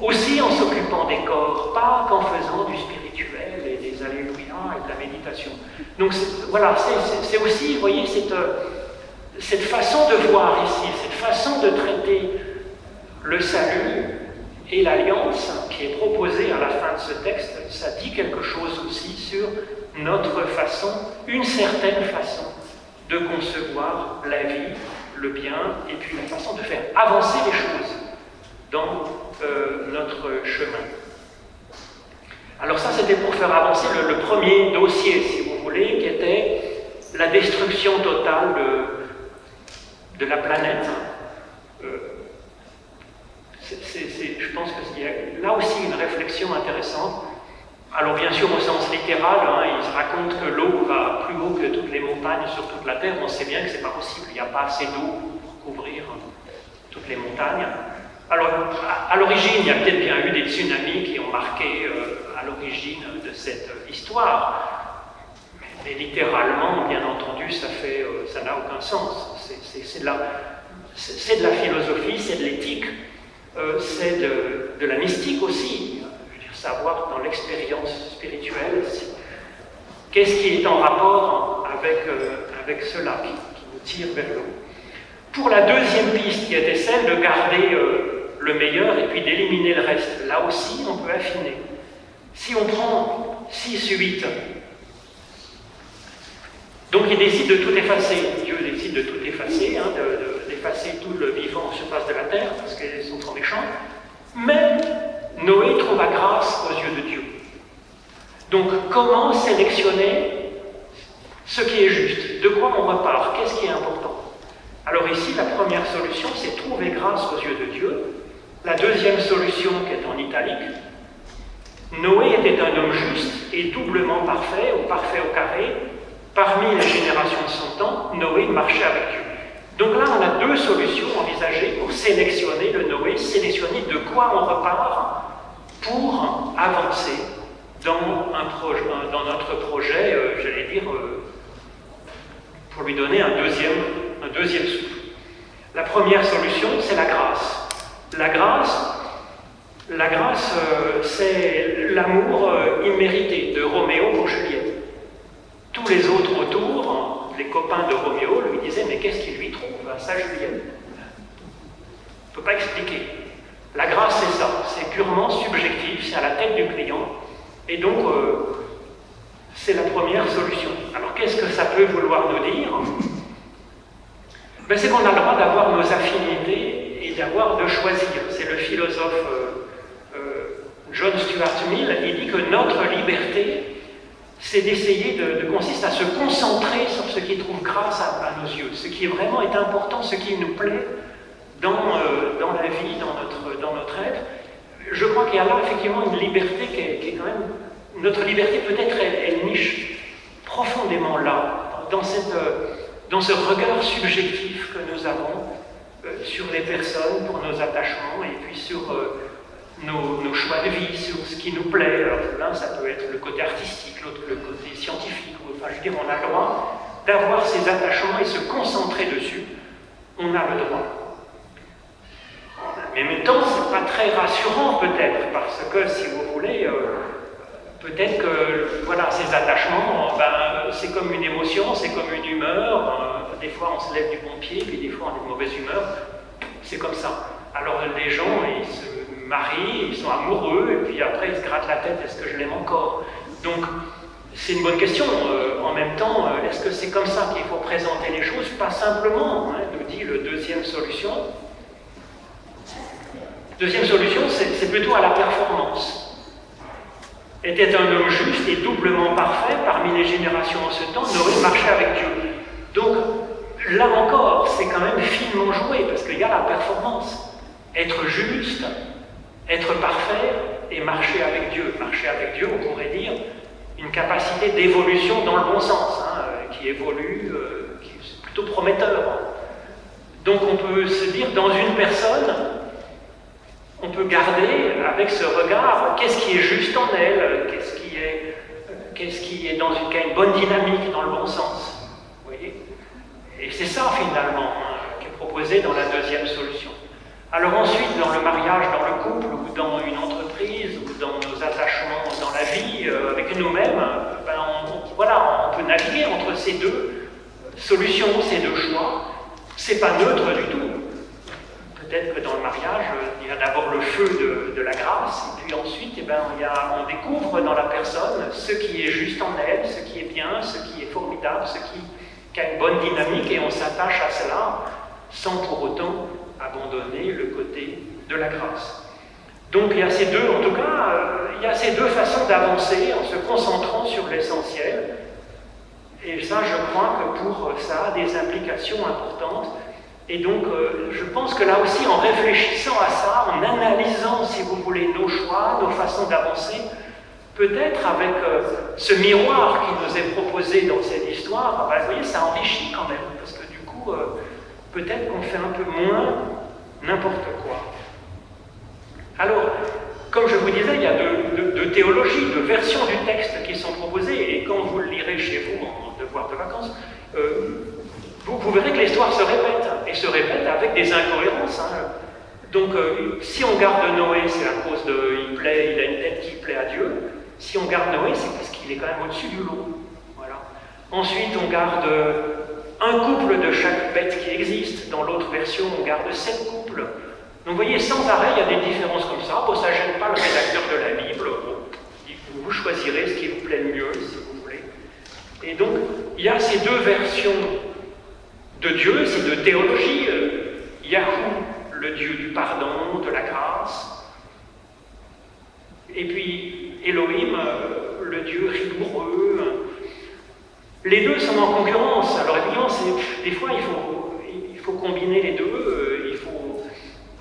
aussi en s'occupant des corps, pas qu'en faisant du spirituel et des alléluia et de la méditation. Donc voilà, c'est aussi, vous voyez, euh, cette façon de voir ici, cette façon de traiter le salut et l'alliance qui est proposée à la fin de ce texte, ça dit quelque chose aussi sur notre façon, une certaine façon de concevoir la vie, le bien, et puis la façon de faire avancer les choses dans euh, notre chemin. Alors ça, c'était pour faire avancer le, premier dossier, si vous voulez, qui était la destruction totale de, la planète. Euh, je pense qu'il y a là aussi une réflexion intéressante. Alors bien sûr au sens littéral, hein, il se raconte que l'eau va plus haut que toutes les montagnes sur toute la Terre. On sait bien que ce n'est pas possible, il n'y a pas assez d'eau pour couvrir toutes les montagnes. Alors à, l'origine, il y a peut-être bien eu des tsunamis qui ont marqué euh, à l'origine de cette histoire. Mais, littéralement, bien entendu, ça fait, euh, ça n'a aucun sens. C'est de, la philosophie, c'est de l'éthique. Euh, c'est de, la mystique aussi, savoir dans l'expérience spirituelle qu'est-ce qui est en rapport avec, euh, avec cela qui, nous tire vers l'eau. Pour la deuxième piste qui était celle de garder euh, le meilleur et puis d'éliminer le reste, là aussi on peut affiner. Si on prend 6, 8, donc il décide de tout effacer, Dieu décide de tout effacer, hein, d'effacer tout le vivant en surface de la terre, parce qu'ils sont trop méchants, mais Noé trouve la grâce aux yeux de Dieu. Donc comment sélectionner ce qui est juste? De quoi on repart? Qu'est-ce qui est important? Alors ici, la première solution, c'est trouver grâce aux yeux de Dieu. La deuxième solution, qui est en italique, Noé était un homme juste et doublement parfait, ou parfait au carré, Parmi les générations de son temps, Noé marchait avec Dieu. Donc là, on a deux solutions envisagées pour sélectionner le Noé, sélectionner de quoi on repart pour avancer dans, dans notre projet, euh, j'allais dire, euh, pour lui donner un deuxième, souffle. La première solution, c'est la grâce. La grâce, la grâce, euh, c'est l'amour immérité de Roméo pour Juliette. Tous les autres autour, les copains de Roméo, lui disaient Mais qu'est-ce qu'il lui trouve à sa Juliette? On ne peut pas expliquer. C'est purement subjectif, c'est à la tête du client, et donc euh, c'est la première solution. Alors qu'est-ce que ça peut vouloir nous dire? Ben, C'est qu'on a le droit d'avoir nos affinités et d'avoir de choisir. C'est le philosophe euh, euh, John Stuart Mill, il dit que notre liberté c'est d'essayer de, consiste à se concentrer sur ce qui trouve grâce à, nos yeux, ce qui vraiment est important, ce qui nous plaît dans, dans la vie, dans notre, dans notre être. Je crois qu'il y a là effectivement une liberté qui est, quand même. Notre liberté peut-être elle, niche profondément là, dans, cette, euh, dans ce regard subjectif que nous avons euh, sur les personnes, pour nos attachements, et puis sur nos, choix de vie, sur ce qui nous plaît. Alors l'un, ça peut être le côté artistique, l'autre le côté scientifique. Enfin, je veux dire, on a le droit d'avoir ces attachements et se concentrer dessus. On a le droit. Mais en même temps, c'est pas très rassurant peut-être, parce que si vous voulez, euh, peut-être que voilà, ces attachements, ben, c'est comme une émotion, c'est comme une humeur. Euh, des fois, on se lève du bon pied, puis des fois, on est de mauvaise humeur. C'est comme ça. Alors les gens, ils se marient, ils sont amoureux, et puis après ils se grattent la tête, est-ce que je l'aime encore? Donc c'est une bonne question. Euh, en même temps, euh, est-ce que c'est comme ça qu'il faut présenter les choses? Pas simplement, hein, nous dit le deuxième solution. Deuxième solution, c'est plutôt à la performance. Était un homme juste et doublement parfait parmi les générations en ce temps, n'aurait marché avec Dieu. Donc, là encore, c'est quand même finement joué, parce qu'il y a la performance. Être juste, être parfait et marcher avec Dieu. Marcher avec Dieu, on pourrait dire, une capacité d'évolution dans le bon sens, hein, euh, qui évolue, euh, qui est plutôt prometteur. Donc on peut se dire, dans une personne, on peut garder avec ce regard qu'est-ce qui est juste en elle, qu'est-ce qui est, dans une, bonne dynamique dans le bon sens. Vous voyez Et c'est ça finalement hein, qui est proposé dans la deuxième solution. Alors ensuite, dans le mariage, dans le couple, ou dans une entreprise, ou dans nos attachements dans la vie, euh, avec nous-mêmes, ben, on, voilà, on peut naviguer entre ces deux solutions, ces deux choix. C'est pas neutre du tout. Peut-être que dans le mariage, il y a d'abord le feu de, la grâce, et puis ensuite, eh ben, on découvre dans la personne ce qui est juste en elle, ce qui est bien, ce qui est formidable, ce qui, qui a une bonne dynamique, et on s'attache à cela sans pour autant abandonner le côté de la grâce. Donc il y a ces deux, en tout cas, euh, il y a ces deux façons d'avancer en se concentrant sur l'essentiel. Et ça, je crois que pour ça a des implications importantes. Et donc, euh, je pense que là aussi, en réfléchissant à ça, en analysant, si vous voulez, nos choix, nos façons d'avancer, peut-être avec euh, ce miroir qui nous est proposé dans cette histoire, ben, vous voyez, ça enrichit quand même, parce que du coup, peut-être qu'on fait un peu moins n'importe quoi. Alors, comme je vous disais, il y a deux, théologies, deux versions du texte qui sont proposées, et quand vous le lirez chez vous en devoir de vacances, euh, vous, verrez que l'histoire se répète, et se répète avec des incohérences. Hein. Donc, euh, si on garde Noé, c'est à cause de. Il, plaît, il a une tête qui plaît à Dieu. Si on garde Noé, c'est parce qu'il est quand même au-dessus du lot. Voilà. Ensuite, on garde un couple de chaque bête qui existe. Dans l'autre version, on garde sept couples. Donc vous voyez, sans arrêt, il y a des différences comme ça. Bon, ça ne gêne pas le rédacteur de la Bible. vous choisirez ce qui vous plaît le mieux, si vous voulez. Et donc, il y a ces deux versions de Dieu, ces deux théologies. Yahou, le Dieu du pardon, de la grâce. Et puis Elohim, le Dieu rigoureux. Les deux sont en concurrence. Alors évidemment, des fois, il faut, il faut combiner les deux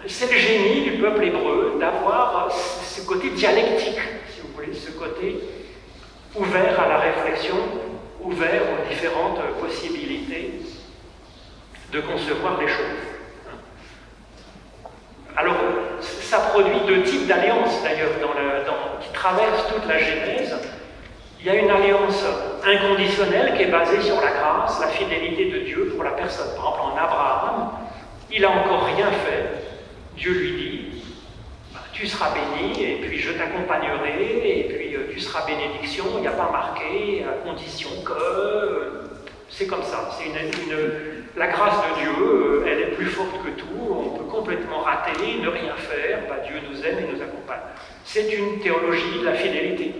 c'est le génie du peuple hébreu d'avoir ce côté dialectique, si vous voulez, ce côté ouvert à la réflexion, ouvert aux différentes possibilités de concevoir les choses. Alors, ça produit deux types d'alliances d'ailleurs qui traversent toute la Genèse. Il y a une alliance inconditionnelle qui est basée sur la grâce, la fidélité de Dieu pour la personne. Par exemple, en Abraham, il n'a encore rien fait, Dieu lui dit, bah, tu seras béni, et puis je t'accompagnerai, et puis euh, tu seras bénédiction, il n'y a pas marqué, à condition que... Euh, c'est comme ça, c'est une, la grâce de Dieu, euh, elle est plus forte que tout, on peut complètement rater, ne rien faire, bah, Dieu nous aime et nous accompagne. C'est une théologie de la fidélité.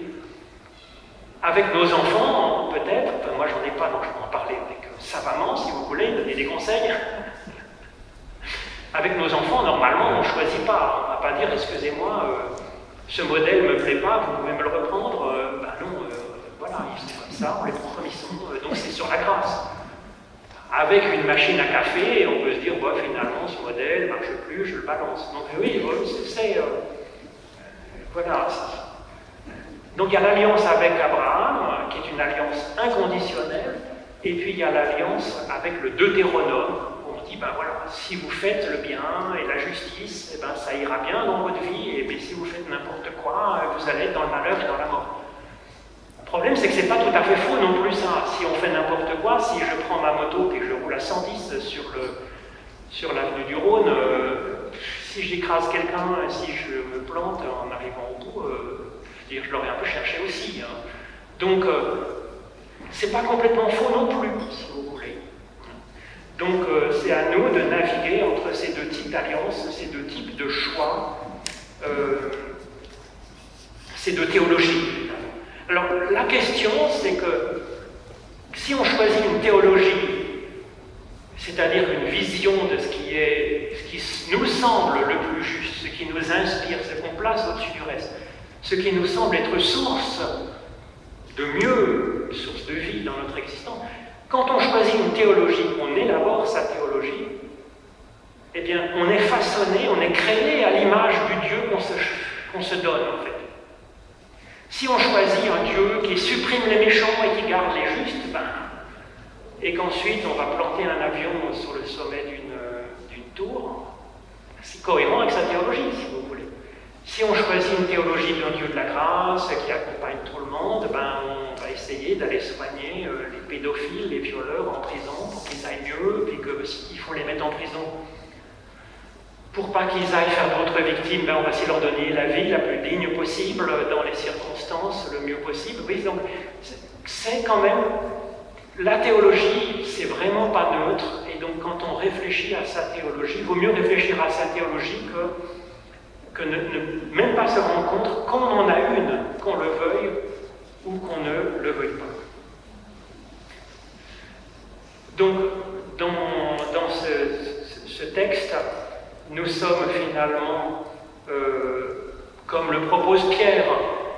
Avec nos enfants, peut-être, moi j'en ai pas, donc je peux en parler avec savamment, si vous voulez, donner des conseils. Avec nos enfants, normalement, on ne choisit pas. On ne va pas dire, excusez-moi, euh, ce modèle ne me plaît pas, vous pouvez me le reprendre. ben non, euh, voilà, ils sont comme ça, on les prend comme ils sont. donc c'est sur la grâce. Avec une machine à café, on peut se dire, bah, finalement, ce modèle ne marche plus, je le balance. Donc oui, c'est... voilà. Donc il y a l'alliance avec Abraham, qui est une alliance inconditionnelle, et puis il y a l'alliance avec le Deutéronome, ben voilà, si vous faites le bien et la justice, eh ben, ça ira bien dans votre vie, et puis si vous faites n'importe quoi, vous allez être dans le malheur et dans la mort. Le problème, c'est que c'est pas tout à fait faux non plus ça. Si on fait n'importe quoi, si je prends ma moto et je roule à 110 sur le sur l'avenue du Rhône, euh, si j'écrase quelqu'un, si je me plante en arrivant au bout, euh, je, l'aurais un peu cherché aussi. Hein. Donc, euh, c'est pas complètement faux non plus, si vous voulez. Donc c'est à nous de naviguer entre ces deux types d'alliances, ces deux types de choix, ces deux théologies. Alors la question, c'est que si on choisit une théologie, c'est-à-dire une vision de ce qui, est, ce qui nous semble le plus juste, ce qui nous inspire, ce qu'on place au-dessus du reste, ce qui nous semble être source de mieux, source de vie dans notre existence, quand on choisit une théologie, on élabore sa théologie, eh bien, on est façonné, on est créé à l'image du Dieu qu'on se, donne, en fait. Si on choisit un Dieu qui supprime les méchants et qui garde les justes, ben, et qu'ensuite on va planter un avion sur le sommet d'une tour, c'est cohérent avec sa théologie, si vous voulez. Si on choisit une théologie d'un Dieu de la grâce qui accompagne tout le monde, ben, on va essayer d'aller soigner euh, les pédophiles, les violeurs en prison pour qu'ils aillent mieux, puis que s'il faut les mettre en prison pour pas qu'ils aillent faire d'autres victimes, ben, on va essayer de leur donner la vie la plus digne possible, dans les circonstances le mieux possible. Oui, donc c'est quand même la théologie, c'est vraiment pas neutre, et donc quand on réfléchit à sa théologie, il vaut mieux réfléchir à sa théologie que, que ne, même pas se rendre compte qu'on en a une, qu'on le veuille ou qu'on ne le veuille pas. Donc dans, dans ce, texte, nous sommes finalement, euh, comme le propose Pierre,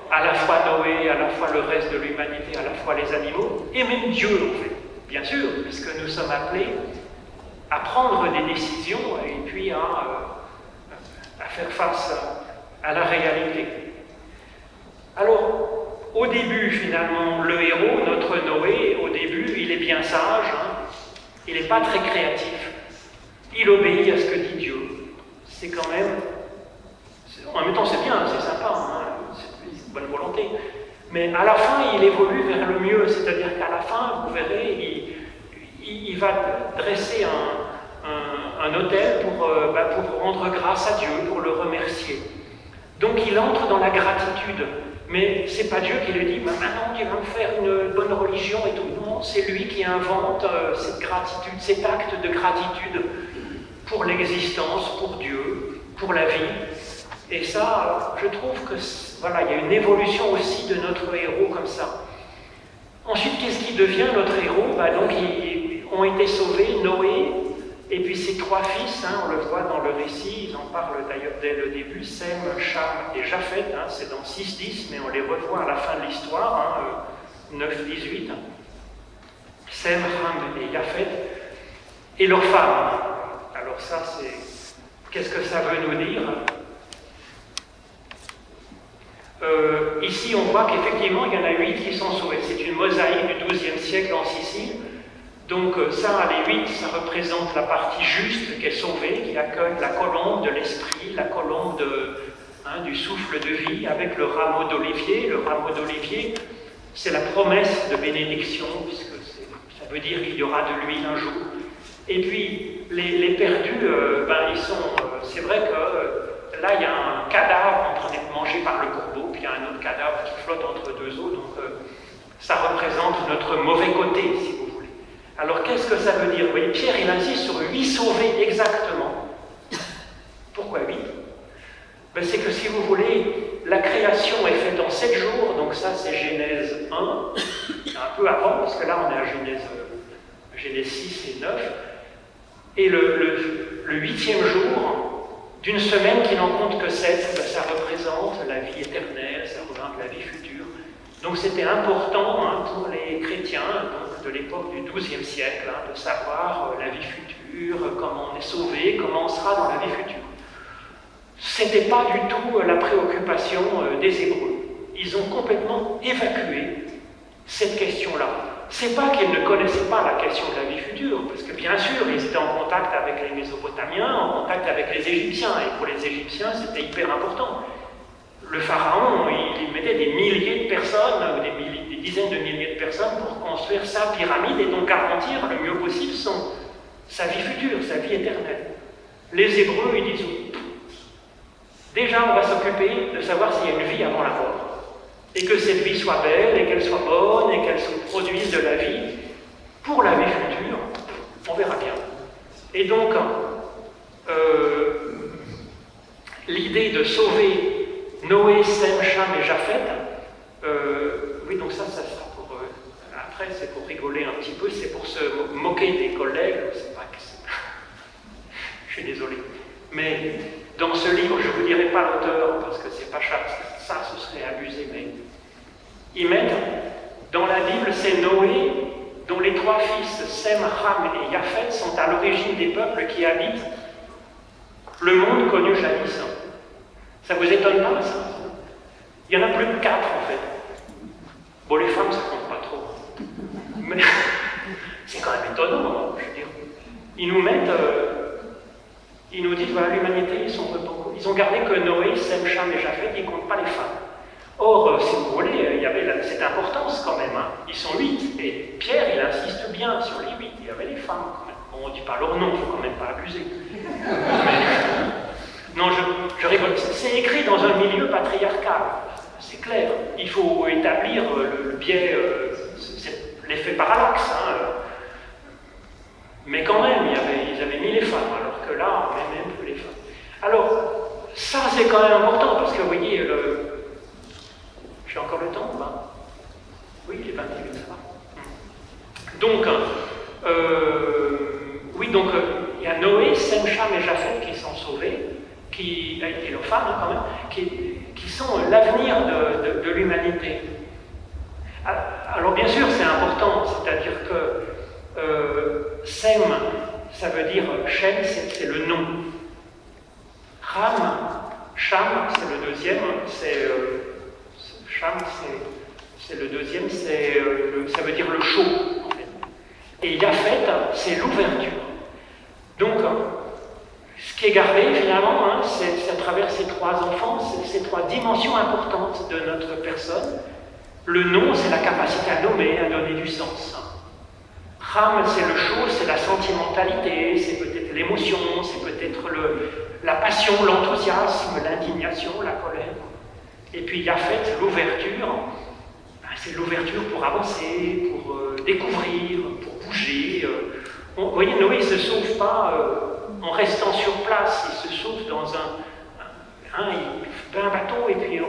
à la fois Noé, à la fois le reste de l'humanité, à la fois les animaux, et même Dieu en fait, bien sûr, puisque nous sommes appelés à prendre des décisions et puis à, euh, faire face à la réalité. Alors, au début, finalement, le héros, notre Noé, au début, il est bien sage, hein. il n'est pas très créatif, il obéit à ce que dit Dieu. C'est quand même... En même temps, c'est bien, c'est sympa. Hein bonne volonté. Mais à la fin, il évolue vers le mieux, c'est-à-dire qu'à la fin, vous verrez, il, va dresser un, un, hôtel pour, euh, bah, pour rendre grâce à Dieu, pour le remercier. Donc il entre dans la gratitude. Mais c'est pas Dieu qui lui dit maintenant tu vas me faire une bonne religion et tout. Non, c'est lui qui invente euh, cette gratitude, cet acte de gratitude pour l'existence, pour Dieu, pour la vie. Et ça, je trouve que voilà, il y a une évolution aussi de notre héros comme ça. Ensuite, qu'est-ce qui devient notre héros? Bah, Donc, ils ont été sauvés, Noé, et puis ses trois fils, hein, on le voit dans le récit, ils en parlent d'ailleurs dès le début, Sem, Cham et Japhet, hein, c'est dans 6-10, mais on les revoit à la fin de l'histoire, hein, 9-18. Euh, Sem, Cham et Japhet, et leurs femmes. Ça, c'est... Qu'est-ce que ça veut nous dire? Euh, ici, on voit qu'effectivement, il y en a huit qui sont sauvés. C'est une mosaïque du XIIe siècle en Sicile. Donc euh, ça, les huit, ça représente la partie juste qui est sauvée, qui accueille la colombe de l'esprit, la colombe hein, du souffle de vie, avec le rameau d'olivier. Le rameau d'olivier, c'est la promesse de bénédiction, puisque ça veut dire qu'il y aura de l'huile un jour. Et puis, les, perdus, euh, ben, ils sont... c'est vrai que là, il y a un cadavre en train d'être mangé par le corbeau il y a un autre cadavre qui flotte entre deux eaux, donc euh, ça représente notre mauvais côté, si vous voulez. Alors qu'est-ce que ça veut dire? Vous voyez, Pierre, il insiste sur huit sauvés exactement. Pourquoi huit? Ben, C'est que si vous voulez, la création est faite en sept jours, donc ça c'est Genèse 1, un peu avant, parce que là on est à euh, Genèse 6 et 9. Et le huitième jour, d'une semaine qui n'en compte que sept, ben, ça représente la vie éternelle, ça représente la vie future. Donc c'était important hein, pour les chrétiens de l'époque du XIIe siècle hein, de savoir euh, la vie future, comment on est sauvé, comment on sera dans la vie future. Ce n'était pas du tout euh, la préoccupation euh, des Hébreux. Ils ont complètement évacué cette question-là. C'est pas qu'ils ne connaissaient pas la question de la vie future, parce que bien sûr, ils étaient en contact avec les Mésopotamiens, en contact avec les Égyptiens, et pour les Égyptiens, c'était hyper important. Le pharaon, il, mettait des milliers de personnes, ou des, dizaines de milliers de personnes pour construire sa pyramide et donc garantir le mieux possible sa vie future, sa vie éternelle. Les Hébreux, ils disent, déjà on va s'occuper de savoir s'il y a une vie avant la mort et que cette vie soit belle, et qu'elle soit bonne, et qu'elle se produise de la vie pour la vie future, on verra bien. Et donc, euh, l'idée de sauver Noé, Sem, Cham et Japhet, euh, oui, donc ça, ça sera pour. Euh, après, c'est pour rigoler un petit peu, c'est pour se moquer des collègues, c'est pas que <laughs> Je suis désolé. Mais dans ce livre, je ne vous dirai pas l'auteur, parce que c'est pas cher, ça, ce serait abusé, mais ils mettent dans la Bible, c'est Noé dont les trois fils, Sem, Ham et Japhet, sont à l'origine des peuples qui habitent le monde connu jadis. Ça vous étonne pas, ça? Il y en a plus de quatre, en fait. Bon, les femmes, ça compte pas trop. Mais <laughs> c'est quand même étonnant, hein, je veux dire. Ils nous mettent... Euh, ils nous disent, voilà, l'humanité, ils sont Ils ont gardé que Noé, Sem, Cham et Japhet, ils ne comptent pas les femmes. Or, euh, si vous voulez, il y avait cette importance quand même. Hein. Ils sont huit. Et Pierre, il insiste bien sur les huit. Il y avait les femmes on ne dit pas leur nom, il ne faut quand même pas abuser. non, je, rigole. C'est écrit dans un milieu patriarcal. C'est clair. Il faut établir euh, le, biais, euh, l'effet parallaxe. Hein. Mais quand même, il y là, on même plus les femmes. Alors, ça, c'est quand même important, parce que vous voyez, le... j'ai encore le temps, ben... Oui, il est 21, ça va. Hmm. Donc, euh, oui, donc, euh, il y a Noé, Sem, Cham et Japheth qui sont sauvés, qui, euh, et leurs femmes, hein, quand même, qui, sont l'avenir de, l'humanité. Ah, alors, bien sûr, c'est important, c'est-à-dire que Sem ça veut dire Shem, c'est le nom. Ram, Cham, c'est le deuxième, c'est euh, Cham, c'est le deuxième, c'est euh, ça veut dire le chaud. En fait. Et Yafet, c'est l'ouverture. Donc, ce qui est gardé finalement, hein, c'est à travers ces trois enfants, ces trois dimensions importantes de notre personne. Le nom, c'est la capacité à nommer, à donner du sens. Ram, c'est le chaud, c'est la sentimentalité, c'est peut-être l'émotion, c'est peut-être la passion, l'enthousiasme, l'indignation, la colère. Et puis Yafet, l'ouverture, ben, c'est l'ouverture pour avancer, pour euh, découvrir, pour bouger. Euh. vous voyez, Noé ne se sauve pas euh, en restant sur place, il se sauve dans un, un, il un bateau et puis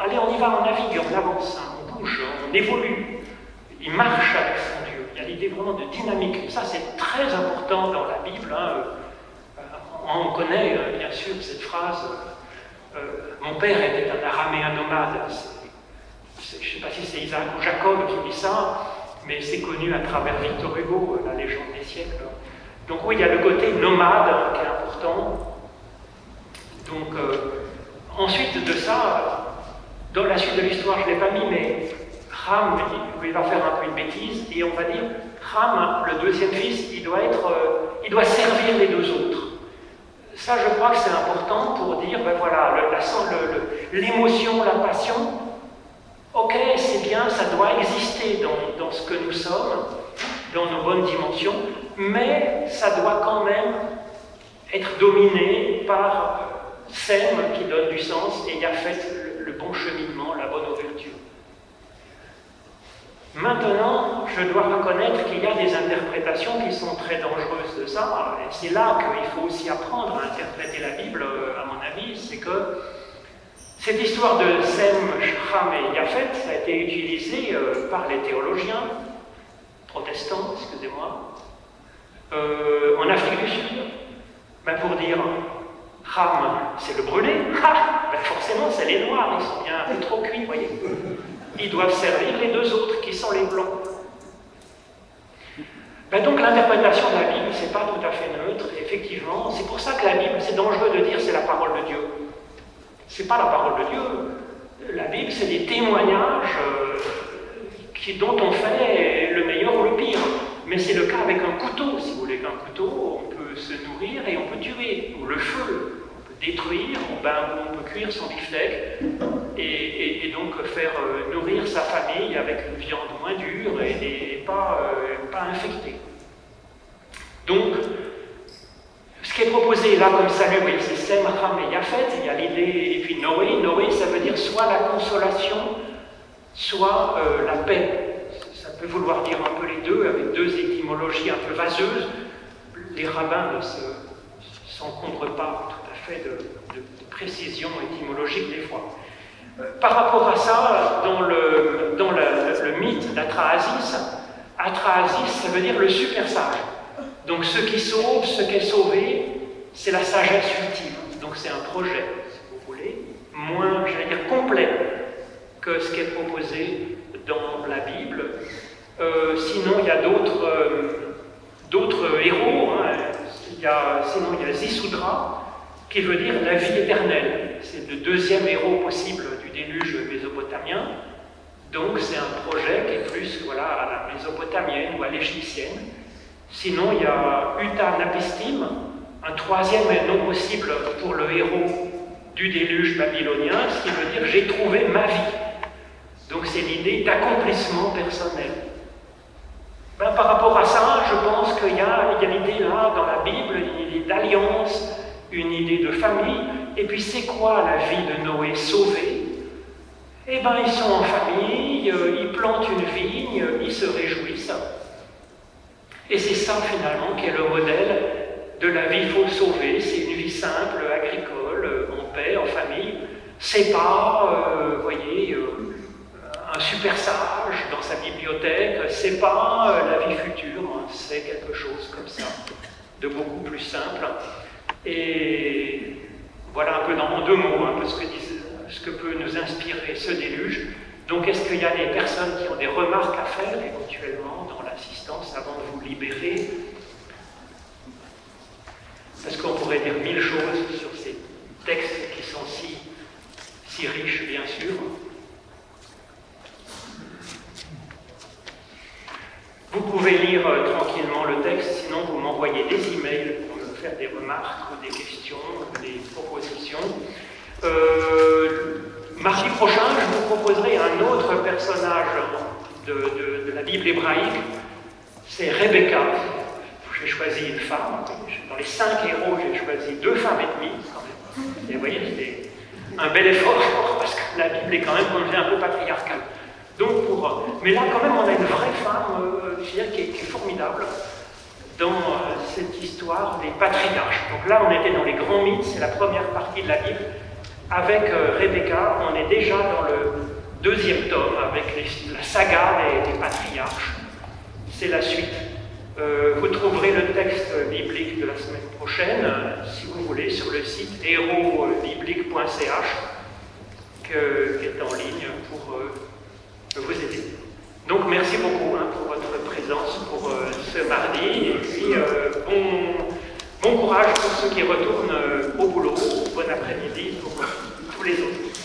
allez, on y va, on navigue, on avance, hein, on bouge, on évolue. Il marche avec son. Il y a l'idée vraiment de dynamique. Ça, c'est très important dans la Bible. Hein. On connaît bien sûr cette phrase Mon père était un araméen nomade je ne sais pas si c'est Isaac ou Jacob qui dit ça, mais c'est connu à travers Victor Hugo, la légende des siècles. Donc oui, il y a le côté nomade qui est important. Donc euh, ensuite de ça, dans la suite de l'histoire, je ne l'ai pas mis, mais Ram, il va faire un peu une bêtise, et on va dire, Ram, le deuxième fils, il doit, être, euh, il doit servir les deux autres. Ça, je crois que c'est important pour dire, ben voilà, l'émotion, la passion, Ok, c'est bien, ça doit exister dans, ce que nous sommes, dans nos bonnes dimensions, mais ça doit quand même être dominé par Sem qui donne du sens et y a fait le bon cheminement, la bonne ouverture. Maintenant, je dois reconnaître qu'il y a des interprétations qui sont très dangereuses de ça, et c'est là qu'il faut aussi apprendre à interpréter la Bible, à mon avis, c'est que cette histoire de Sem, Shram et Yafet, a été utilisé euh, par les théologiens protestants, excusez-moi, euh, en Afrique du Sud, ben pour dire Ram, c'est le brûlé, <laughs> ben forcément c'est les noirs, ils sont bien un peu trop cuits, voyez. Ils doivent servir les deux autres qui sont les blancs. Ben donc l'interprétation de la Bible, c'est pas tout à fait neutre, effectivement. C'est pour ça que la Bible, c'est dangereux de dire c'est la parole de Dieu. Ce n'est pas la parole de Dieu. La Bible, c'est des témoignages euh, dont on fait le meilleur ou le pire. Mais c'est le cas avec un couteau, si vous voulez. qu'un couteau, on peut se nourrir et on peut tuer. Ou le feu, détruire, ou ben, on peut cuire son beefsteak et, donc faire euh, nourrir sa famille avec une viande moins dure et, pas, euh, pas infectée. Donc, ce qui est proposé là comme salut, c'est Sem, Ham et Yafet, il y a l'idée, et puis Noé. Noé, ça veut dire soit la consolation, soit euh, la paix. Ça peut vouloir dire un peu les deux, avec deux étymologies un peu vaseuses. Les rabbins ne s'encombrent pas de, précision étymologique des fois. Euh, par rapport à ça, dans le, dans le, mythe d'Atrahasis, Atrahasis, ça veut dire le super sage. Donc ce qui sauve, ce qui est sauvé, c'est la sagesse ultime. Donc c'est un projet, si vous voulez, moins, j'allais dire, complet que ce qui est proposé dans la Bible. Euh, sinon, il y a d'autres euh, héros. Hein. Sinon, il y a Zisudra, qui veut dire la vie éternelle. C'est le deuxième héros possible du déluge mésopotamien. Donc c'est un projet qui est plus voilà, à la mésopotamienne ou à l'égyptienne. Sinon, il y a Uta Napistim, un troisième nom possible pour le héros du déluge babylonien, ce qui veut dire j'ai trouvé ma vie. Donc c'est l'idée d'accomplissement personnel. Ben, par rapport à ça, je pense qu'il y a l'idée là dans la Bible, une idée d'alliance, une idée de famille. Et puis c'est quoi la vie de Noé sauvé Eh bien ils sont en famille, euh, ils plantent une vigne, ils se réjouissent. Et c'est ça finalement qui est le modèle de la vie faut sauver. C'est une vie simple, agricole, en paix, en famille. C'est pas, euh, vous voyez, euh, un super sage dans sa bibliothèque. C'est pas euh, la vie future. Hein. C'est quelque chose comme ça, de beaucoup plus simple. Et voilà un peu dans, en deux mots peu ce que, peut nous inspirer ce déluge. Donc est-ce qu'il y a des personnes qui ont des remarques à faire éventuellement dans l'assistance avant de vous libérer? Parce qu'on pourrait dire mille choses sur ces textes qui sont si, si riches, bien sûr. Vous pouvez lire euh, tranquillement le texte, sinon vous m'envoyez des emails faire des remarques des questions des propositions. Euh, mardi prochain, je vous proposerai un autre personnage de, la Bible hébraïque. C'est Rebecca. J'ai choisi une femme. Dans les cinq héros, j'ai choisi deux femmes et demie. Et vous voyez, c'est un bel effort parce que la Bible est quand même, comme un peu patriarcale. Donc pour, mais là, quand même, on a une vraie femme euh, qui, est, qui, est, formidable dans euh, cette histoire des patriarches. Donc là, on était dans les grands mythes, c'est la première partie de la Bible. Avec euh, Rebecca, on est déjà dans le deuxième tome, avec la saga des, patriarches. C'est la suite. vous trouverez le texte biblique de la semaine prochaine, si vous voulez, sur le site hérobiblique.ch, qui est en ligne pour vous aider. Donc merci beaucoup hein, pour votre présence pour euh, ce mardi et puis euh, bon, courage pour ceux qui retournent euh, au boulot. Bon après-midi pour tous les autres.